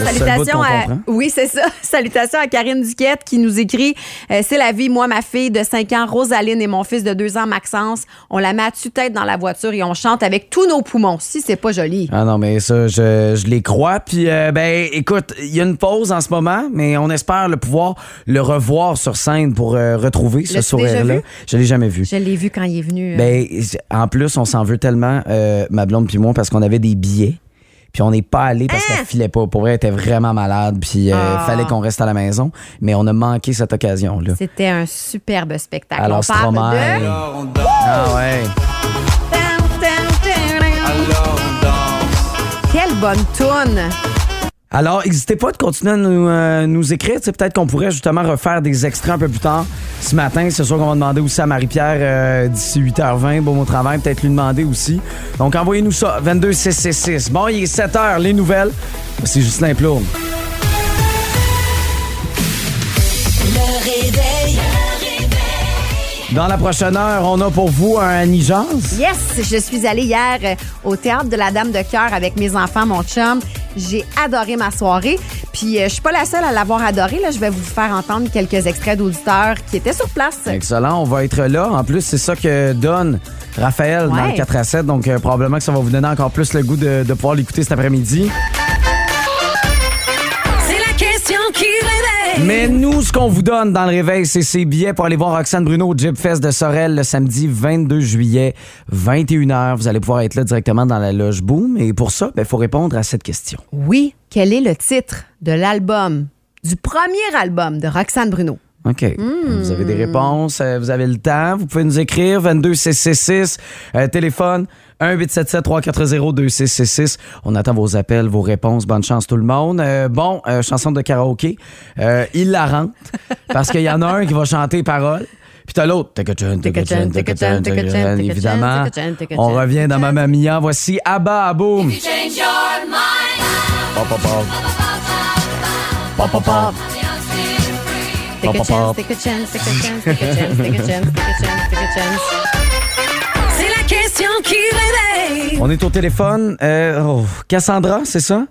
Salutations à. comprend. Oui, c'est ça. *laughs* Salutations à Karine Duquette qui nous écrit euh, C'est la vie, moi, ma fille de 5 ans, Rosaline, et mon fils de 2 ans, Maxence. On la met à tue-tête dans la voiture et on chante avec tous nos poumons. Si c'est pas joli. Ah non, mais ça, je, je les crois. Puis, euh, ben, écoute, il y a une pause en ce moment, mais on espère le pouvoir le revoir sur scène pour euh, retrouver ce sourire-là. Je l'ai jamais vu. Je l'ai vu quand il est venu. Ben, en plus, on s'en veut tellement, ma blonde puis moi, parce qu'on avait des billets. Puis on n'est pas allé parce qu'elle filait pas. Pour vrai, elle était vraiment malade. Puis euh, Ah. fallait qu'on reste à la maison. Mais on a manqué cette occasion-là. C'était un superbe spectacle. Alors, on parle de... Ah ouais. Quelle bonne toune! Alors, n'hésitez pas de continuer à nous, euh, écrire. Peut-être qu'on pourrait justement refaire des extraits un peu plus tard. Ce matin, c'est sûr qu'on va demander aussi à Marie-Pierre euh, d'ici 8h20, bon au travail, peut-être lui demander aussi. Donc, envoyez-nous ça, 22666. Bon, il est 7h, les nouvelles. C'est Justin Plourde. Dans la prochaine heure, on a pour vous un Annie-Jance. Yes, je suis allée hier euh, au théâtre de la Dame de cœur avec mes enfants, mon chum. J'ai adoré ma soirée. Puis euh, je suis pas la seule à l'avoir adoré. Là, je vais vous faire entendre quelques extraits d'auditeurs qui étaient sur place. Excellent, on va être là. En plus, c'est ça que donne Raphaël dans le 4 à 7. Donc, euh, probablement que ça va vous donner encore plus le goût de, de pouvoir l'écouter cet après-midi. Mais nous, ce qu'on vous donne dans le réveil, c'est ces billets pour aller voir Roxane Bruno au Jeep Fest de Sorel le samedi 22 juillet, 21h. Vous allez pouvoir être là directement dans la loge Boom. Et pour ça, il faut répondre à cette question. Oui, quel est le titre de l'album, du premier album de Roxane Bruno? OK. Vous avez des réponses, euh, vous avez le temps. Vous pouvez nous écrire 22666, euh, téléphone 1-877-340-2666. On attend vos appels, vos réponses. Bonne chance tout le monde. Euh, bon, euh, chanson de karaoké. Euh, il la rentre parce qu'il y en a un qui va chanter les paroles. Puis t'as l'autre. Évidemment, on revient dans Mamma Mia. Voici Abba Boom. Pop, pop, pop. Pop, pop, pop. Take a Pop, pop, chance, pop. take a chance, take a chance, take a chance, take a chance, take a chance, take a chance. On est au téléphone. Euh, oh, Cassandra, c'est ça?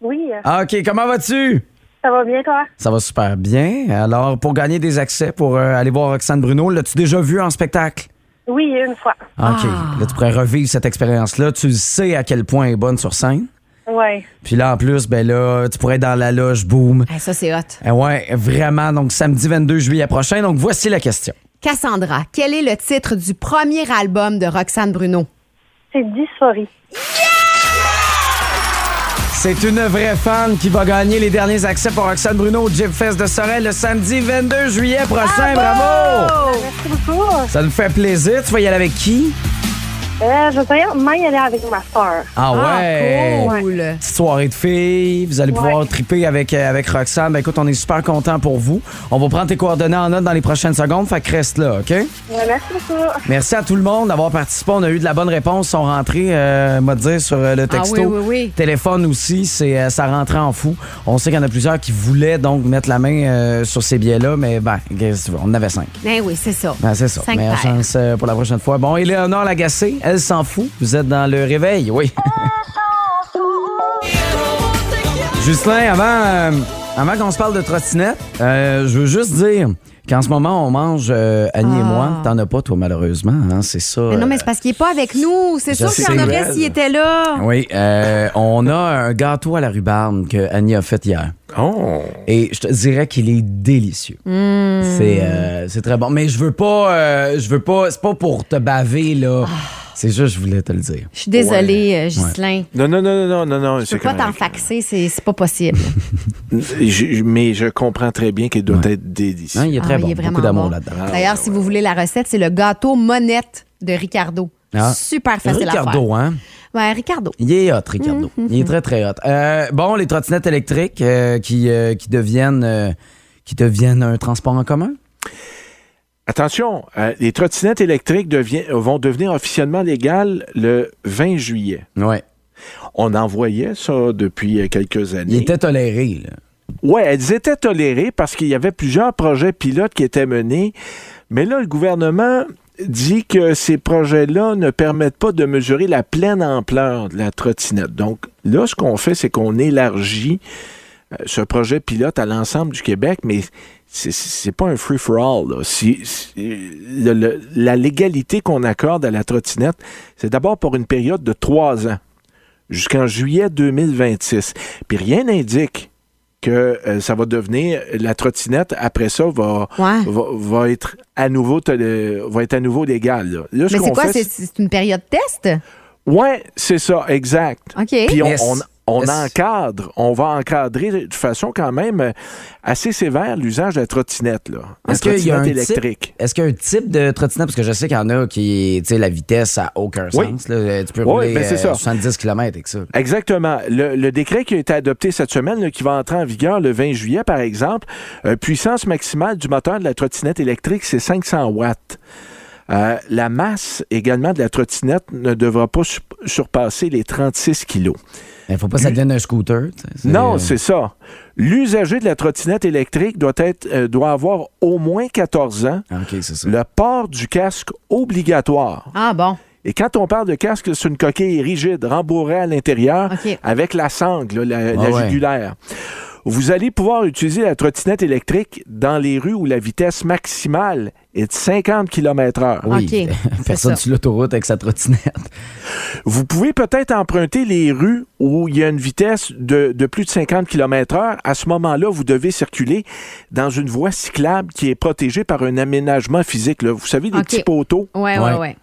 Oui, Ah, OK. Comment vas-tu? ça va bien, toi? Ça va super bien. Alors, pour gagner des accès pour euh, aller voir Roxane Bruno, l'as-tu déjà vu en spectacle? Oui, une fois. Ah, OK. Là, tu pourrais revivre cette expérience-là. Tu sais à quel point elle est bonne sur scène. Ouais. Puis là, en plus, ben là, tu pourrais être dans la loge, boum. Ah, ça, c'est hot. Eh ouais, vraiment. Donc, samedi 22 juillet prochain. Donc, voici la question. Cassandra, quel est le titre du premier album de Roxane Bruno? C'est dysphorie. C'est une vraie fan qui va gagner les derniers accès pour Roxane Bruno au Jeep Fest de Sorel le samedi 22 juillet prochain. Bravo! Merci beaucoup. Ça nous fait plaisir. Tu vas y aller avec qui? Euh, je vais moi, y aller avec ma soeur. Ah ouais! Ah, cool. Petite soirée de filles. Vous allez pouvoir triper avec, euh, avec Roxane. Ben écoute, on est super content pour vous. On va prendre tes coordonnées en note dans les prochaines secondes. Fait que reste là, OK? Ouais, merci beaucoup. Merci à tout le monde d'avoir participé. On a eu de la bonne réponse. Ils sont rentrés, euh, dire, sur euh, le texto. Ah oui, oui, oui. Téléphone aussi, c'est euh, ça rentrait en fou. On sait qu'il y en a plusieurs qui voulaient donc mettre la main euh, sur ces billets-là, mais ben, on en avait cinq. Ben oui, c'est ça. Ben, c'est ça. Cinq Meilleure paires. chance pour la prochaine fois. Bon, Éléonore Lagacé, elle s'en fout. Vous êtes dans le réveil, oui. *laughs* Justin, avant, euh, avant qu'on se parle de trottinette, euh, je veux juste dire qu'en ce moment, on mange, euh, Annie et Ah. moi. T'en as pas, toi, malheureusement. hein, c'est ça. Mais non, mais c'est parce qu'il n'est pas avec nous. C'est sûr qu'il y en aurait C'est s'il était là. Oui, euh, on a un gâteau à la rhubarbe que Annie a fait hier. Oh! Et je te dirais qu'il est délicieux. C'est euh, c'est très bon. Mais je veux pas. euh, je veux pas. C'est pas pour te baver, là. C'est juste, je voulais te le dire. Je suis désolée, euh, Ghislain. Non, non, non, non, non, non, Je peux pas t'en faxer, c'est c'est pas possible. *laughs* Je- mais je comprends très bien qu'il doit Ouais. être délicieux. Hein, il est très Ah, bon. il est vraiment Beaucoup d'amour bon. là-dedans. D'ailleurs, si vous voulez la recette, c'est le gâteau monette de Ricardo. Ah. Super facile à faire. Ricardo, hein? Ouais, Ricardo. Il est hot, Ricardo. Mm-hmm. Il est très, très hot. Euh, bon, les trottinettes électriques euh, qui, euh, qui, deviennent, euh, qui deviennent un transport en commun? Attention, euh, les trottinettes électriques devient- vont devenir officiellement légales le 20 juillet. Oui. On en voyait ça depuis euh, quelques années. Il était toléré, là. Oui, elles étaient tolérées parce qu'il y avait plusieurs projets pilotes qui étaient menés. Mais là, le gouvernement dit que ces projets-là ne permettent pas de mesurer la pleine ampleur de la trottinette. Donc, là, ce qu'on fait, c'est qu'on élargit ce projet pilote à l'ensemble du Québec, mais c'est- pas un free-for-all. Si- si- la légalité qu'on accorde à la trottinette, c'est d'abord pour une période de trois ans, jusqu'en juillet 2026. Puis rien n'indique que euh, ça va devenir la trottinette après ça va, Ouais. va, va être à nouveau va être à nouveau légal. Là, Là, ce Mais c'est quoi? C'est une période test? Ouais, c'est ça, exact. OK. Puis on, Est-ce- on- on encadre, on va encadrer de façon quand même euh, assez sévère l'usage de la trottinette, là. La Est-ce qu'il y a un électrique. Est-ce qu'il y a un type de trottinette? Parce que je sais qu'il y en a qui, tu sais, la vitesse a aucun Oui. sens. là. Tu peux Oui, rouler ben c'est euh, ça. 70 km avec ça. Exactement. Le, le décret qui a été adopté cette semaine, là, qui va entrer en vigueur le 20 juillet, par exemple, euh, puissance maximale du moteur de la trottinette électrique, c'est 500 watts. Euh, la masse également de la trottinette ne devra pas su- surpasser les 36 kilos. Il faut pas que ça devienne un scooter. tu sais. C'est- Non, c'est ça. L'usager de la trottinette électrique doit, être, euh, doit avoir au moins 14 ans. Ah, ça. Le port du casque obligatoire. Ah bon. Et quand on parle de casque, c'est une coquille rigide, rembourrée à l'intérieur, avec la sangle, là, la, Ah la ouais. Vous allez pouvoir utiliser la trottinette électrique dans les rues où la vitesse maximale est de 50 km/h. Oui, *laughs* personne ça. sur l'autoroute avec sa trottinette. Vous pouvez peut-être emprunter les rues où il y a une vitesse de, de plus de 50 km/h. À ce moment-là, vous devez circuler dans une voie cyclable qui est protégée par un aménagement physique. là. Vous savez, des petits poteaux? Ouais. ouais, ouais.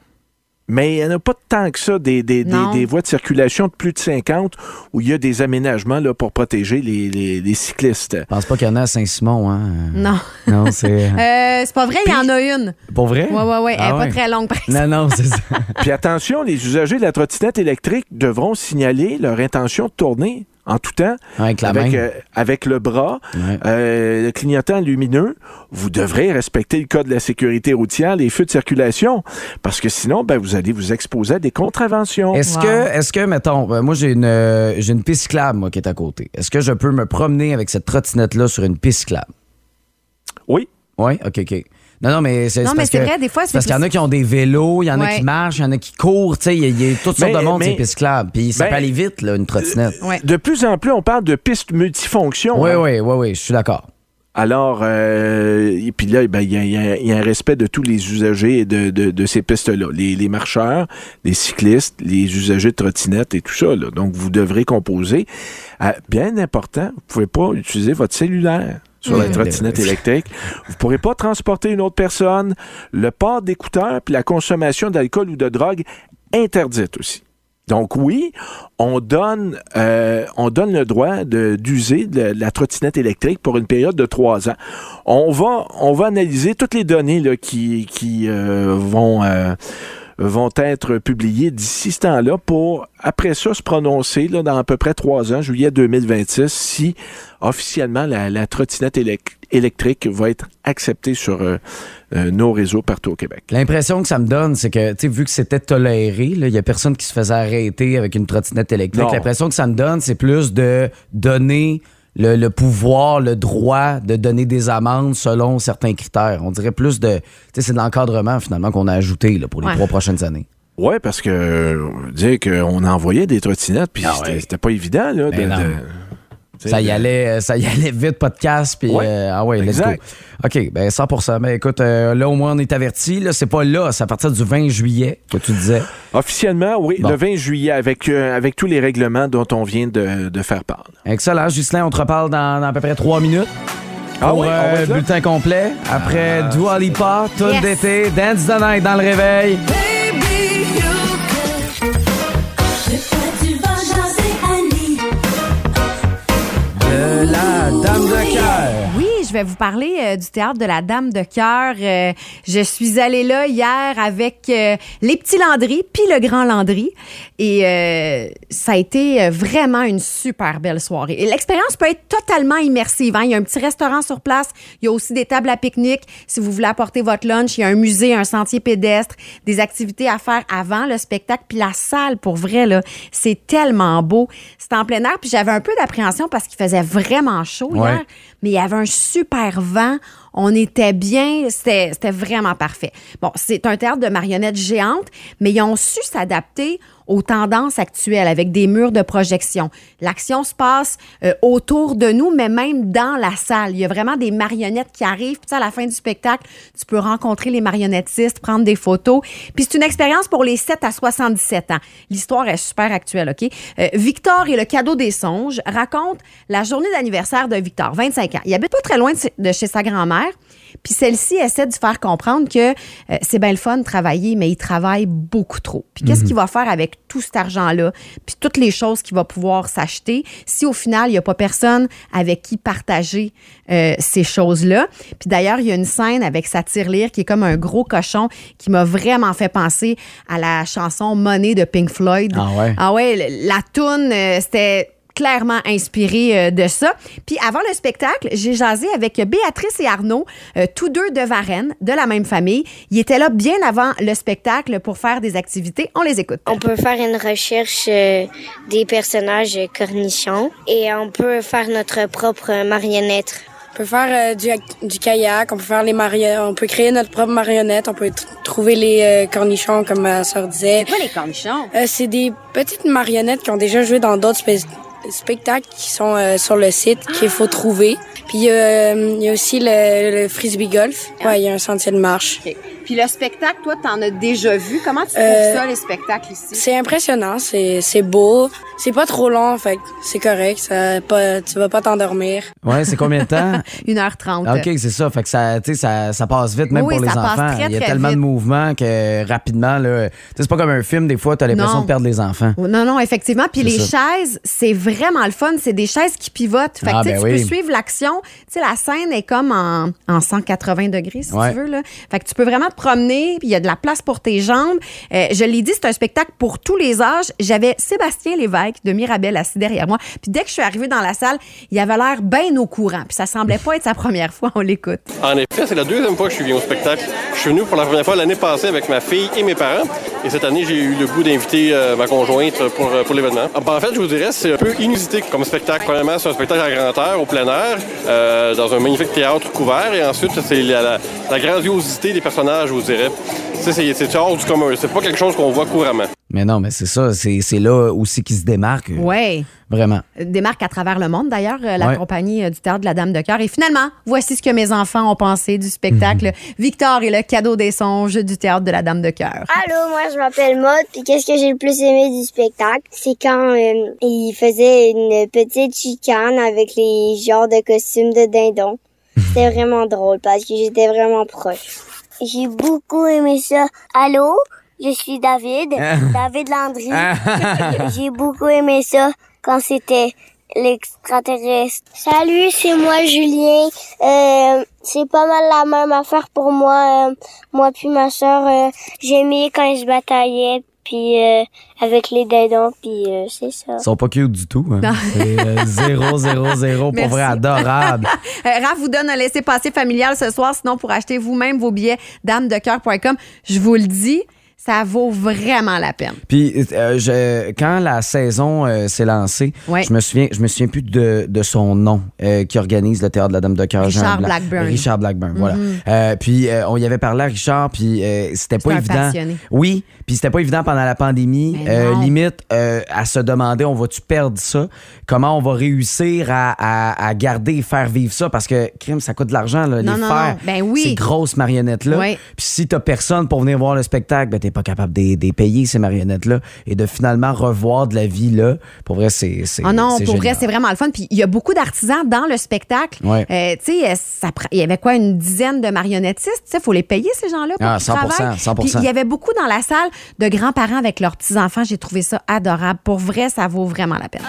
Mais il n'y en a pas tant que ça, des, des, des, voies de circulation de plus de 50 où il y a des aménagements là, pour protéger les, les- les cyclistes. Je pense pas qu'il y en a à Saint-Simon. Hein? Non. *laughs* Non, c'est. Euh, c'est pas vrai, il y en a une. Pour vrai? Ouais, ouais, ouais. Elle Ah est ouais. pas très longue, par exemple. Non, non, c'est ça. Puis attention, les usagers de la trottinette électrique devront signaler leur intention de tourner en tout temps Avec la avec, main. euh, avec le bras, Ouais. euh, le clignotant lumineux. Vous devrez respecter le code de la sécurité routière, les feux de circulation, parce que sinon, ben, vous allez vous exposer à des contraventions. Est-ce Wow. que, est-ce que, mettons, ben, moi j'ai une, euh, j'ai une piste cyclable moi, qui est à côté. Est-ce que je peux me promener avec cette trottinette-là sur une piste cyclable? Oui. Oui, OK, OK. Non, non, mais c'est Non, c'est mais parce c'est que- vrai, des fois, c'est Parce qu'il y en a qui ont des vélos, il y en a Ouais. qui marchent, il y en a qui courent, tu sais, il y, a- il y a toutes sortes Mais- de monde, mais- ces pistes cyclables. Puis ça Ben- peut aller vite, là, une trottinette. Ouais. De plus en plus, on parle de pistes multifonctions. Oui, hein. oui, oui, oui, je suis d'accord. Alors, euh, et puis là, ben, il y, a- il y a- il y a un respect de tous les usagers de, de- de ces pistes-là. Les, les marcheurs, les cyclistes, les usagers de trottinettes et tout ça. là. Donc, vous devrez composer. Euh, bien important, vous pouvez pas utiliser votre cellulaire sur la trottinette électrique. Vous pourrez pas transporter une autre personne. Le port d'écouteurs puis la consommation d'alcool ou de drogue interdite aussi. Donc oui, on donne, euh, on donne le droit d'user de la trottinette électrique pour une période de trois ans. On va, on va analyser toutes les données là, qui, qui euh, vont, euh, vont être publiées d'ici ce temps-là pour, après ça, se prononcer là, dans à peu près trois ans, juillet 2026, si officiellement la, la trottinette élec- électrique va être acceptée sur euh, euh, nos réseaux partout au Québec. L'impression que ça me donne, c'est que, tu sais, vu que c'était toléré, il y a personne qui se faisait arrêter avec une trottinette électrique. L'impression que ça me donne, c'est plus de donner le, le pouvoir, le droit de donner des amendes selon certains critères. On dirait plus de. Tu sais, c'est de l'encadrement, finalement, qu'on a ajouté là, pour les Ouais. trois prochaines années. Oui, parce que euh, dire qu'on envoyait des trottinettes, puis Ah c'était ouais. pas évident, là. de- Ben de- Ça y allait, euh, ça y allait vite, casse, puis Ouais, euh, ah ouais, let's go. OK, ben 100 Mais écoute, euh, là, au moins, on est averti. Là, c'est pas là, c'est à partir du 20 juillet que tu disais. Officiellement, oui, Bon. le 20 juillet, avec, euh, avec tous les règlements dont on vient de, de faire part. Excellent. Ghislain, on te reparle dans, dans à peu près trois minutes. Ah pour oui, euh, bulletin complet. Après Dua Lipa, tout Yes. d'été, Dance the Night dans le réveil. La Dame de Cœur. Je vais vous parler euh, du théâtre de la Dame de Cœur. Euh, je suis allée là hier avec euh, les petits Landry puis le grand Landry. Et ça a été vraiment une super belle soirée. Et l'expérience peut être totalement immersive. hein. Il y a un petit restaurant sur place. Il y a aussi des tables à pique-nique. Si vous voulez apporter votre lunch, il y a un musée, un sentier pédestre, des activités à faire avant le spectacle. Puis la salle, pour vrai, là, c'est tellement beau. C'était en plein air. Puis j'avais un peu d'appréhension parce qu'il faisait vraiment chaud Ouais. hier mais il y avait un super vent. On était bien, c'était vraiment parfait. Bon, c'est un théâtre de marionnettes géantes, mais ils ont su s'adapter aux tendances actuelles avec des murs de projection. L'action se passe euh, autour de nous, mais même dans la salle. Il y a vraiment des marionnettes qui arrivent. Puis à la fin du spectacle, tu peux rencontrer les marionnettistes, prendre des photos. Puis c'est une expérience pour les 7 à 77 ans. L'histoire est super actuelle, OK? Euh, Victor et le cadeau des songes raconte la journée d'anniversaire de Victor, 25 ans. Il habite pas très loin de chez sa grand-mère. Puis celle-ci essaie de faire comprendre que euh, c'est bien le fun de travailler, mais il travaille beaucoup trop. Puis qu'est-ce qu'il va faire avec tout cet argent-là, puis toutes les choses qu'il va pouvoir s'acheter si au final, il n'y a pas personne avec qui partager euh, ces choses-là? Puis d'ailleurs, il y a une scène avec sa tirelire qui est comme un gros cochon qui m'a vraiment fait penser à la chanson Money de Pink Floyd. Ah ouais? Ah ouais, la toune, euh, c'était clairement inspiré euh, de ça. Puis avant le spectacle, j'ai jasé avec Béatrice et Arnaud, euh, tous deux de Varennes, de la même famille. Ils étaient là bien avant le spectacle pour faire des activités. On les écoute. On peut faire une recherche euh, des personnages cornichons et on peut faire notre propre marionnette. On peut faire euh, du, du kayak, on peut faire les marionnettes, on peut créer notre propre marionnette, on peut tr- trouver les euh, cornichons comme ma soeur disait. quoi les cornichons? Euh, c'est des petites marionnettes qui ont déjà joué dans d'autres spectacles qui sont euh, sur le site qu'il faut trouver. Puis euh, il y a aussi le, le frisbee golf. Ouais, il y a un sentier de marche. Puis le spectacle, toi, t'en as déjà vu? Comment tu trouves Euh, ça, les spectacles ici? C'est impressionnant, c'est c'est beau, c'est pas trop long, fait que c'est correct, ça pas tu vas pas t'endormir. Ouais, c'est combien de temps? *laughs* 1h30. Ah, OK, c'est ça. Fait que ça, tu sais, ça, ça passe vite, même Oui, pour les ça passe enfants. très, Il y a très tellement de mouvements que rapidement, là, c'est pas comme un film, des fois, tu as l'impression de perdre les enfants. Non, non, effectivement. Puis les ça. chaises, c'est vraiment le fun. C'est des chaises qui pivotent. Fait que Ah, ben tu oui. peux suivre l'action. Tu sais, la scène est comme en, en 180 degrés, si Ouais. tu veux. Là. Fait que tu peux vraiment te promener. Puis il y a de la place pour tes jambes. Euh, je l'ai dit, c'est un spectacle pour tous les âges. J'avais Sébastien Lévesque de Mirabel assis derrière moi. Puis dès que je suis arrivée dans la salle, il avait l'air bien au courant. Puis ça semblait pas être sa première fois. On l'écoute. En effet, c'est la deuxième fois que je suis venu au spectacle. Je suis venu pour la première fois l'année passée avec ma fille et mes parents. Et cette année, j'ai eu le goût d'inviter euh, ma conjointe pour, euh, l'événement. Ah, ben, En fait, je vous dirais, c'est un peu inusité comme spectacle. Premièrement, c'est un spectacle à grand air, au plein air, euh, dans un magnifique théâtre couvert. Et ensuite, c'est la, la- la grandiosité des personnages, je vous dirais. C'est hors du commun. C'est pas quelque chose qu'on voit couramment. Mais non, mais c'est ça. C'est c'est là aussi qu'ils se démarquent. Ouais. Vraiment. des marques à travers le monde, d'ailleurs, euh, la Ouais. compagnie euh, du Théâtre de la Dame de Cœur. Et finalement, voici ce que mes enfants ont pensé du spectacle Victor et le cadeau des songes du Théâtre de la Dame de Cœur. Allô, moi je m'appelle Maud, puis qu'est-ce que j'ai le plus aimé du spectacle? C'est quand euh, il faisait une petite chicane avec les genres de costumes de dindon. *laughs* C'était vraiment drôle parce que j'étais vraiment proche. J'ai beaucoup aimé ça. Allô, je suis David, David Landry. *laughs* j'ai beaucoup aimé ça quand c'était l'extraterrestre. Salut, c'est moi Julien. Euh, c'est pas mal la même affaire pour moi. euh, moi puis ma soeur, euh, j'aimais quand ils se bataillaient puis euh, avec les dindons puis euh, c'est ça. Ils sont pas cute du tout. Hein. C'est euh, *laughs* zéro, zéro, zéro. Pour Merci. vrai, adorable. *laughs* Euh, Raph vous donne un laissez-passer familial ce soir, sinon pour acheter vous-même vos billets damedecoeur.com. Je vous le dis, ça vaut vraiment la peine. Puis euh, je, quand la saison euh, s'est lancée, Ouais. je me souviens, je me souviens plus de, de son nom euh, qui organise le théâtre de la Dame de Cœur. Richard Jean. Blackburn. Richard Blackburn, voilà. Mhm. Euh, puis on y avait parlé à Richard, puis c'était pas un évident. passionné. Oui, puis c'était pas évident pendant la pandémie. Limite à se demander, on va-tu perdre ça? Comment on va réussir à, à- à garder et faire vivre ça? Parce que crime, ça coûte de l'argent les non, faire. non. Ben oui. Ces grosses marionnettes là. Ouais. Puis si t'as personne pour venir voir le spectacle, ben t'es t'es pas capable de de payer, ces marionnettes-là, et de finalement revoir de la vie là. Pour vrai, c'est. Ah non, pour vrai, c'est vraiment le fun. Puis il y a beaucoup d'artisans dans le spectacle. Ouais. Euh, tu sais, euh, il y avait quoi, une dizaine de marionnettistes? Tu sais, il faut les payer, ces gens-là, Ah, qu'ils 100%, travaillent. 100%. Puis il y avait beaucoup dans la salle de grands-parents avec leurs petits-enfants. J'ai trouvé ça adorable. Pour vrai, ça vaut vraiment la peine.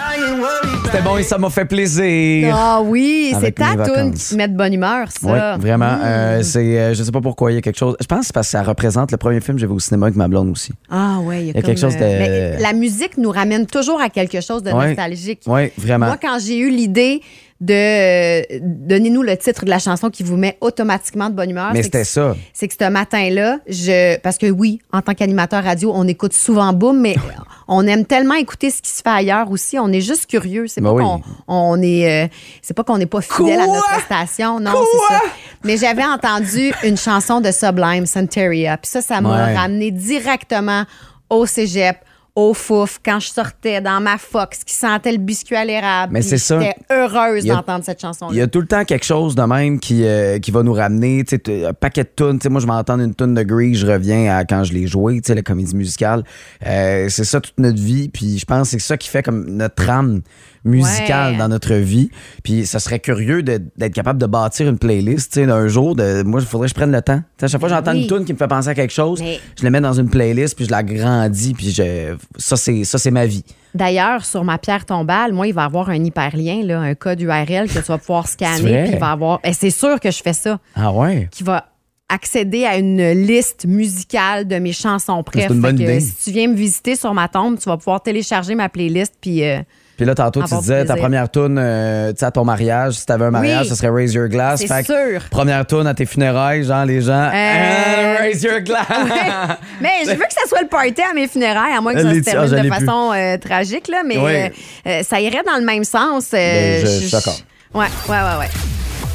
C'était bon et ça m'a fait plaisir. Ah oui, c'est ta qui te met de bonne humeur, Oui, ça. vraiment. Mm. Euh, c'est, euh, je sais pas pourquoi il y a quelque chose. Je pense que c'est parce que ça représente le premier film que j'ai vu au cinéma avec ma blonde aussi. Ah oui, il y a, Il y a quelque chose de- mais la musique nous ramène toujours à quelque chose de Ouais. nostalgique. Oui, vraiment. Moi, quand j'ai eu l'idée de euh, donnez-nous le titre de la chanson qui vous met automatiquement de bonne humeur, Mais c'est c'était ça. C'est que ce matin-là, je parce que oui, en tant qu'animateur radio, on écoute souvent Boom, mais *laughs* on aime tellement écouter ce qui se fait ailleurs aussi. On est juste curieux. C'est Ben pas oui. qu'on on est, euh, c'est pas qu'on n'est pas fidèle à notre station. Non, c'est ça. Mais j'avais entendu une chanson de Sublime, Santeria, puis ça, ça m'a Ouais. ramené directement au cégep. Au fouf, quand je sortais dans ma Fox, qui sentait le biscuit à l'érable. Mais c'est ça. J'étais heureuse d'entendre cette chanson. Il y a tout le temps quelque chose de même qui, euh, qui va nous ramener. Tu sais, t- un paquet de tunes. Tu sais, moi, je vais entendre une tune de Grease, je reviens à quand je l'ai joué, tu sais, la comédie musicale. Euh, c'est ça toute notre vie. Puis je pense que c'est ça qui fait comme notre trame musicale Ouais. dans notre vie. Puis ça serait curieux d'être capable de bâtir une playlist, d'un jour. De, moi, il faudrait que je prenne le temps. À chaque fois que j'entends Oui. une tune qui me fait penser à quelque chose, Mais- je la mets dans une playlist, puis je la grandis, puis je, ça, c'est ça, c'est ma vie. D'ailleurs, sur ma pierre tombale, moi, il va y avoir un hyperlien, là, un code URL que tu vas pouvoir *laughs* scanner. Puis il va avoir. Et c'est sûr que je fais ça. Ah ouais? Qui va accéder à une liste musicale de mes chansons préf. C'est une bonne Fait que, idée. Si tu viens me visiter sur ma tombe, tu vas pouvoir télécharger ma playlist. Puis. euh, Puis là, tantôt, tu disais, ta première tune, euh, à ton mariage, si t'avais un mariage, Oui. ce serait Raise Your Glass. C'est sûr. Première tune à tes funérailles, genre, les gens, Euh, Ah, Raise Your Glass. *laughs* mais je veux que ça soit le party à mes funérailles, à moins que ça se ah, termine de façon euh, tragique, là, mais Oui. euh, ça irait dans le même sens. Ben, je suis d'accord. Ouais, ouais, ouais, ouais.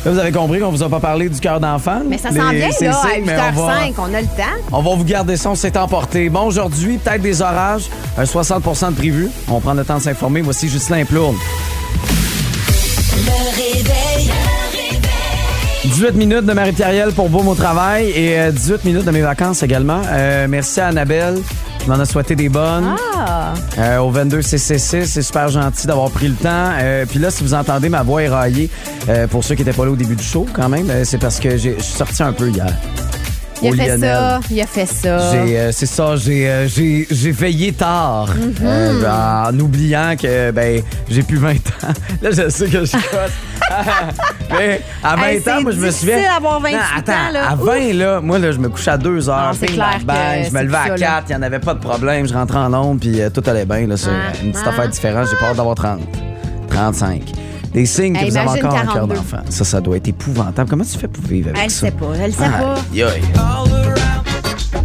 Là, vous avez compris qu'on vous a pas parlé du cœur d'enfant. Mais ça Les- s'en vient, c'est là, à mais on va- 8h05, on a le temps. On va vous garder ça, on s'est emporté. Bon, aujourd'hui, peut-être des orages, un 60% de prévu. On prend le temps de s'informer. Voici Justin Plourde. Le réveil. 18 minutes de Marie-Pierrielle pour Boum au travail et euh, 18 minutes de mes vacances également. Euh, merci à Annabelle qui m'en a souhaité des bonnes. Ah! Euh, au 22 CC6, c'est super gentil d'avoir pris le temps. Euh, Puis là, si vous entendez ma voix éraillée, euh, pour ceux qui n'étaient pas là au début du show, quand même, c'est parce que j'ai- je suis sorti un peu hier. Il a fait ça, il a fait ça. J'ai, euh, c'est ça, j'ai, euh, j'ai, j'ai veillé tard Mhm. euh, en oubliant que ben j'ai plus 20 ans. *laughs* Là, je sais que je cote. *laughs* Mais à 20 Hey, ans, c'est moi, je me souviens. d'avoir 28 Non, attends, ans, là. À 20, là, moi, là, je me couchais à 2 heures. C'est clair bang, bang, que je me c'est levais à plus ça, 4, là. il n'y en avait pas de problème. Je rentrais en Londres, puis euh, tout allait bien. Là, c'est Ah, une petite ah, affaire différente. J'ai hâte d'avoir 30, 35. Des signes que vous avez encore un cœur 42. d'enfant. Ça, ça doit être épouvantable. Comment tu fais pour vivre avec Elle ça? sait pas, elle sait pas. Aïe, aïe.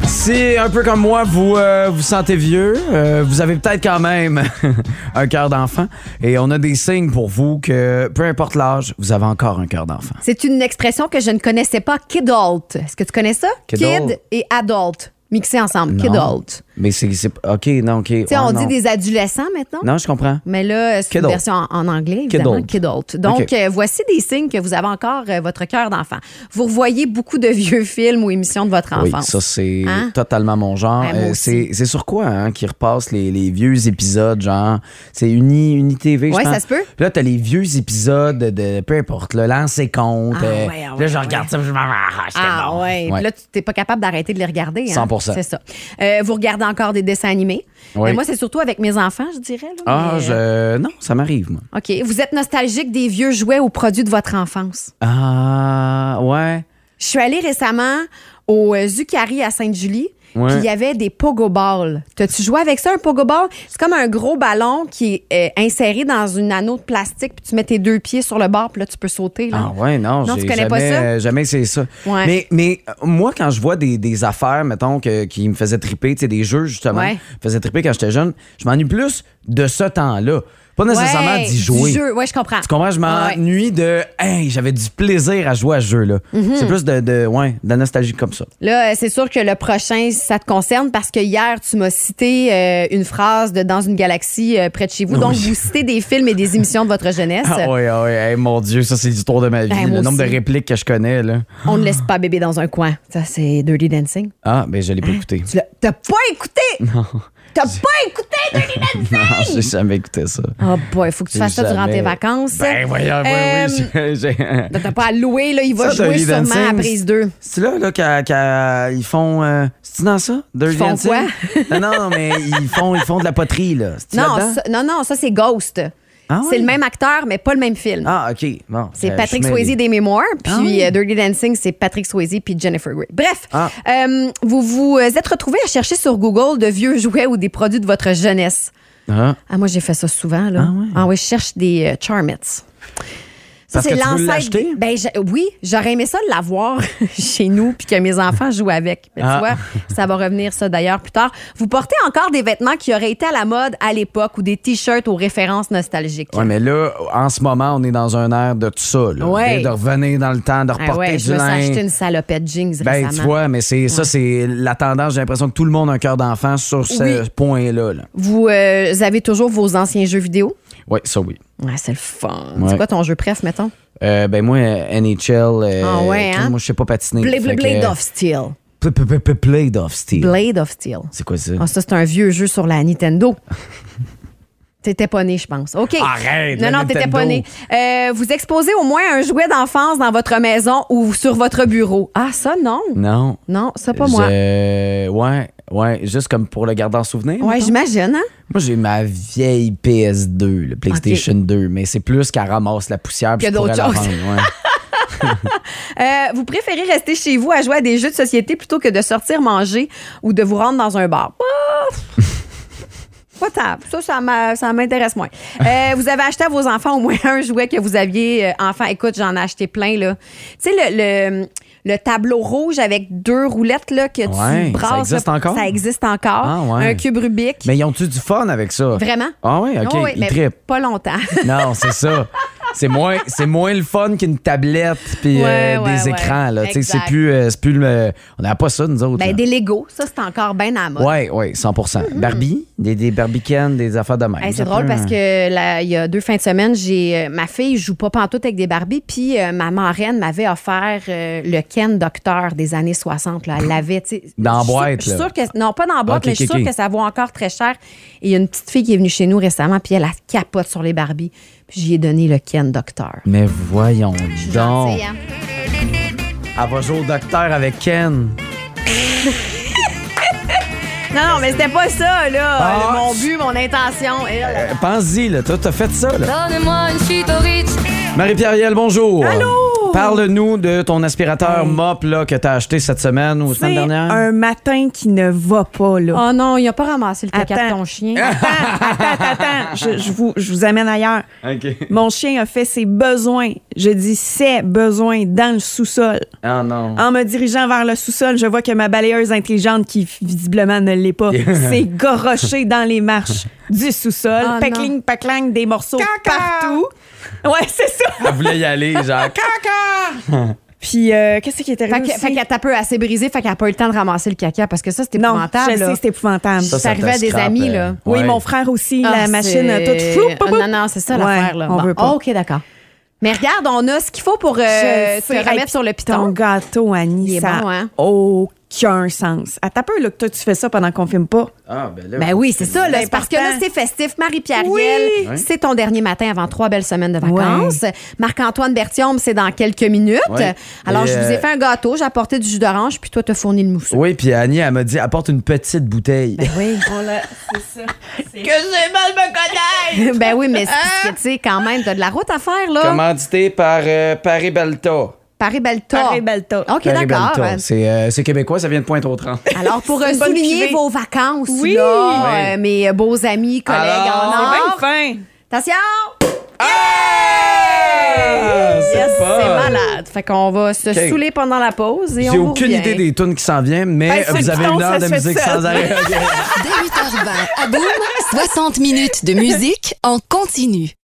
Si, un peu comme moi, vous euh, vous sentez vieux, euh, vous avez peut-être quand même *laughs* un cœur d'enfant. Et on a des signes pour vous que, peu importe l'âge, vous avez encore un cœur d'enfant. C'est une expression que je ne connaissais pas, kidult. Est-ce que tu connais ça? Kidult. Kid et adult, mixés ensemble, Non. kidult. Mais c'est. c'est- OK, non, OK. Tu sais, Ouais, on non. dit des adolescents maintenant? Non, je comprends. Mais là, c'est une Kidult. version en, en anglais, évidemment. Kidult. Donc, OK. euh, voici des signes que vous avez encore euh, votre cœur d'enfant. Vous revoyez beaucoup de vieux films ou émissions de votre Oui, enfance. ça, c'est Hein? totalement mon genre. Ouais, moi Euh, aussi. c'est c'est sur quoi hein, qui repasse les, les vieux épisodes, genre? C'est Uni, Uni TV, je Ouais, pense. ça se peut. Puis là, t'as les vieux épisodes de, peu importe, le lancer compte. Ah euh, ouais, ah là, ouais, je ouais. regarde ça, puis je m'en ah, Ah ouais. Puis là, tu n'es pas capable d'arrêter de les regarder. hein? 100%. C'est ça. Euh, vous regardez encore des dessins animés. Oui. Mais moi, c'est surtout avec mes enfants, je dirais. là, Ah, mais, euh, je. Non, ça m'arrive, moi. OK. Vous êtes nostalgique des vieux jouets ou produits de votre enfance? Ah, ouais. Je suis allée récemment au euh, Zucari à Sainte-Julie. Ouais. Puis il y avait des pogo balls. T'as-tu joué avec ça, un pogo ball? C'est comme un gros ballon qui est euh, inséré dans une anneau de plastique, puis tu mets tes deux pieds sur le bord, puis là, tu peux sauter. Là. Ah ouais, non, Non, tu connais jamais, pas ça? euh, jamais essayé ça. Ouais. Mais, mais euh, moi, quand je vois des, des affaires, mettons, que, qui me faisaient triper, tu sais, des jeux, justement, Ouais. me faisaient triper quand j'étais jeune, je m'ennuie plus de ce temps-là. Pas nécessairement Ouais, d'y jouer. Du jeu, ouais, je comprends. Tu comprends? Je Ouais. m'ennuie de. Hey, j'avais du plaisir à jouer à ce jeu-là. Mhm. C'est plus de, de, ouais, de la nostalgie comme ça. Là, euh, c'est sûr que le prochain, ça te concerne parce que hier, tu m'as cité euh, une phrase de Dans une galaxie euh, près de chez vous. Donc, Oui. vous citez des films et des émissions de votre jeunesse. Ah oui, ah oui. Hey, mon Dieu, ça, c'est l'histoire de ma vie. Ben, le nombre de répliques que je connais, là. On ne laisse pas bébé dans un coin. Ça, c'est Dirty Dancing. Ah, ben, je l'ai pas écouté. Tu l'as- T'as pas écouté? Non. T'as pas écouté Dirty Dancing? Non, j'ai jamais écouté ça. Oh boy, il faut que tu fasses ça durant tes vacances. Ben, voyons, oui, Euh, oui. j'ai- *laughs* T'as pas à louer, là. Il va Ça, jouer Dirty sûrement Dancing, à prise 2. C'est là, là, qu'à- qu'à- ils font. euh, C'est-tu dans ça? Dirty Ils font Dancing? quoi? non, non, mais ils font, ils font de la poterie, là. C'est-tu Non, là-dedans? ça, non, non, ça, c'est Ghost. Ah C'est le même acteur, mais pas le même film. Ah, OK. Bon. C'est euh, Patrick. Swayze des Mémoires, puis Ah oui. euh, Dirty Dancing, c'est Patrick Swayze puis Jennifer Grey. Bref, Ah. euh, vous vous êtes retrouvés à chercher sur Google de vieux jouets ou des produits de votre jeunesse. Ah. Ah, moi, j'ai fait ça souvent. Là. Ah, ouais. je cherche des euh, Charmettes. Ça, l'acheter? des- Ben, oui, j'aurais aimé ça l'avoir *laughs* chez nous puis que mes enfants jouent avec. Mais Ah. tu vois, ça va revenir ça d'ailleurs plus tard. Vous portez encore des vêtements qui auraient été à la mode à l'époque ou des t-shirts aux références nostalgiques. Ouais, mais là, en ce moment, on est dans un air de tout ça. Là. Ouais. De revenir dans le temps, de Ah reporter ouais, du je linge. acheté une salopette jeans Ben, récemment. tu vois, mais c'est ça, c'est la tendance. J'ai l'impression que tout le monde a un cœur d'enfant sur ce Oui. point-là. Là. Vous euh, avez toujours vos anciens jeux vidéo? Oui, ça oui. Ouais, c'est le fun. Ouais. C'est quoi ton jeu préf, mettons? Euh, ben moi, NHL. euh, Ah ouais, hein? Moi, je sais pas patiner. Blade, Blade of Steel. Blade of Steel. Blade of Steel. C'est quoi ça? Ah, ça, c'est un vieux jeu sur la Nintendo. *laughs* T'étais pas né, je pense. OK. Arrête, Non, non, t'étais pas né. Euh, vous exposez au moins un jouet d'enfance dans votre maison ou sur votre bureau. Ah, ça, non. Non. Non, ça, pas moi. Je- Ouais, ouais, juste comme pour le garder en souvenir. Ouais, j'imagine, hein? Moi, j'ai ma vieille PS2, le PlayStation 2, mais c'est plus qu'elle ramasse la poussière puis Que je pourrais la d'autres vendre. choses. ouais. *laughs* *laughs* Euh, vous préférez rester chez vous à jouer à des jeux de société plutôt que de sortir manger ou de vous rendre dans un bar? Ça, ça ça m'intéresse moins. Euh, *laughs* vous avez acheté à vos enfants au moins *laughs* un jouet que vous aviez euh, enfant. Écoute, j'en ai acheté plein, là. Tu sais, le, le, le tableau rouge avec deux roulettes, là, que Ouais, tu ça brasses. existe là, encore? Ça existe encore. Ah, ouais. Un cube Rubik. Mais ils ont-tu du fun avec ça? Vraiment? Ah oui, OK, Ah oui, ils mais trippent. pas longtemps. Non, c'est ça. *laughs* C'est moins, c'est moins le fun qu'une tablette puis Ouais, euh, ouais, des ouais. écrans. Là. Tu sais, C'est plus, euh, c'est plus le. On n'a pas ça, nous autres. Ben, là. des Legos, ça, c'est encore bien à la mode. Oui, oui, 100% Barbie, des, des Barbie-Ken, des affaires de même. Hey, c'est drôle parce euh, que il y a deux fins de semaine, j'ai euh, ma fille joue pas pantoute avec des Barbies, puis euh, ma marraine m'avait offert le Ken Docteur des années 60. Là. Elle l'avait, tu sais. Dans la Je suis sûre- boîte, là. sûre que non, pas dans boîte, mais je suis sûre que ça vaut encore très cher. Et il y a une petite fille qui est venue chez nous récemment, puis elle a capote sur les Barbies, puis j'y ai donné le Ken Docteur. Mais voyons donc. Gentil, hein? Elle va jouer au docteur avec Ken. *laughs* Non, non, mais c'était pas ça, là. Ah. Mon but, mon intention. elle. Euh, Pense-y, là. Toi, t'as fait ça, là. Donnez-moi une suite au Ritz. Marie-Pierre Riel, bonjour. Allô? Parle-nous de ton aspirateur mop là, que t'as acheté cette semaine ou la semaine C'est dernière. un matin qui ne va pas, là. Oh non, il a pas ramassé le caca de ton chien. Attends, attends, attends. Je, je vous, je vous amène ailleurs. *laughs* OK. Mon chien a fait ses besoins. Je dis ses besoins dans le sous-sol. Ah non. En me dirigeant vers le sous-sol, je vois que ma balayeuse intelligente, qui visiblement ne l'est pas, *laughs* s'est gorochée dans les marches du sous-sol. Oh pacling, pacling, des morceaux partout. Ouais, c'est ça. *laughs* Elle voulait y aller, genre. *laughs* Puis, euh, qu'est-ce qui était Fait arrivé que- aussi? fait qu'elle t'a peu assez brisé, fait qu'elle a pas eu le temps de ramasser le caca parce que ça, c'était Non, épouvantable. je là. sais, c'est épouvantable. Ça, C'est ça arrivé te à des scrape, amis, euh, là. Oui, ouais. mon frère aussi, Ah, la machine a c'est- toute fou. Non, non, c'est ça Ouais, l'affaire, là. on Bon. veut pas. OK, d'accord. Mais regarde, on a ce qu'il faut pour euh, sais. remettre sur le Ton piton. gâteau, Annie, Il est ça bon, hein? aucun sens. Attends un peu, là, que toi, tu fais ça pendant qu'on filme pas. Ah, ben là. Ben oui, c'est ça. là. C'est C'est parce que là, c'est festif. Marie-Pierre Oui. C'est ton dernier matin avant trois belles semaines de vacances. Marc-Antoine Bertium, c'est dans quelques minutes. Oui. Alors, Et, je vous ai euh, fait un gâteau, j'ai apporté du jus d'orange, puis toi, t'as fourni le mousseux. Oui, puis Annie, elle m'a dit apporte une petite bouteille. Oui. *laughs* c'est ça. Que j'ai mal me connaître! *laughs* ben oui, mais c'est parce que, tu sais, quand même, t'as de la route à faire, là. Commandité par euh, Paris Balta. Paris-Belta. Paris-Belta. OK, d'accord. C'est euh, c'est québécois, ça vient de Pointe-aux-Trembles. *laughs* Alors, pour euh, souligner vos vacances, Oui. là, Oui. euh, mes beaux amis, collègues Alors, en or. bien fin. Attention! c'est Yes, c'est malade. Fait qu'on va se saouler pendant la pause et J'ai aucune revient. idée des tunes qui s'en viennent, mais Ben, vous avez une heure de musique sans arrêt. *laughs* Dès 8h20 à Boom, 60 minutes de musique en continu.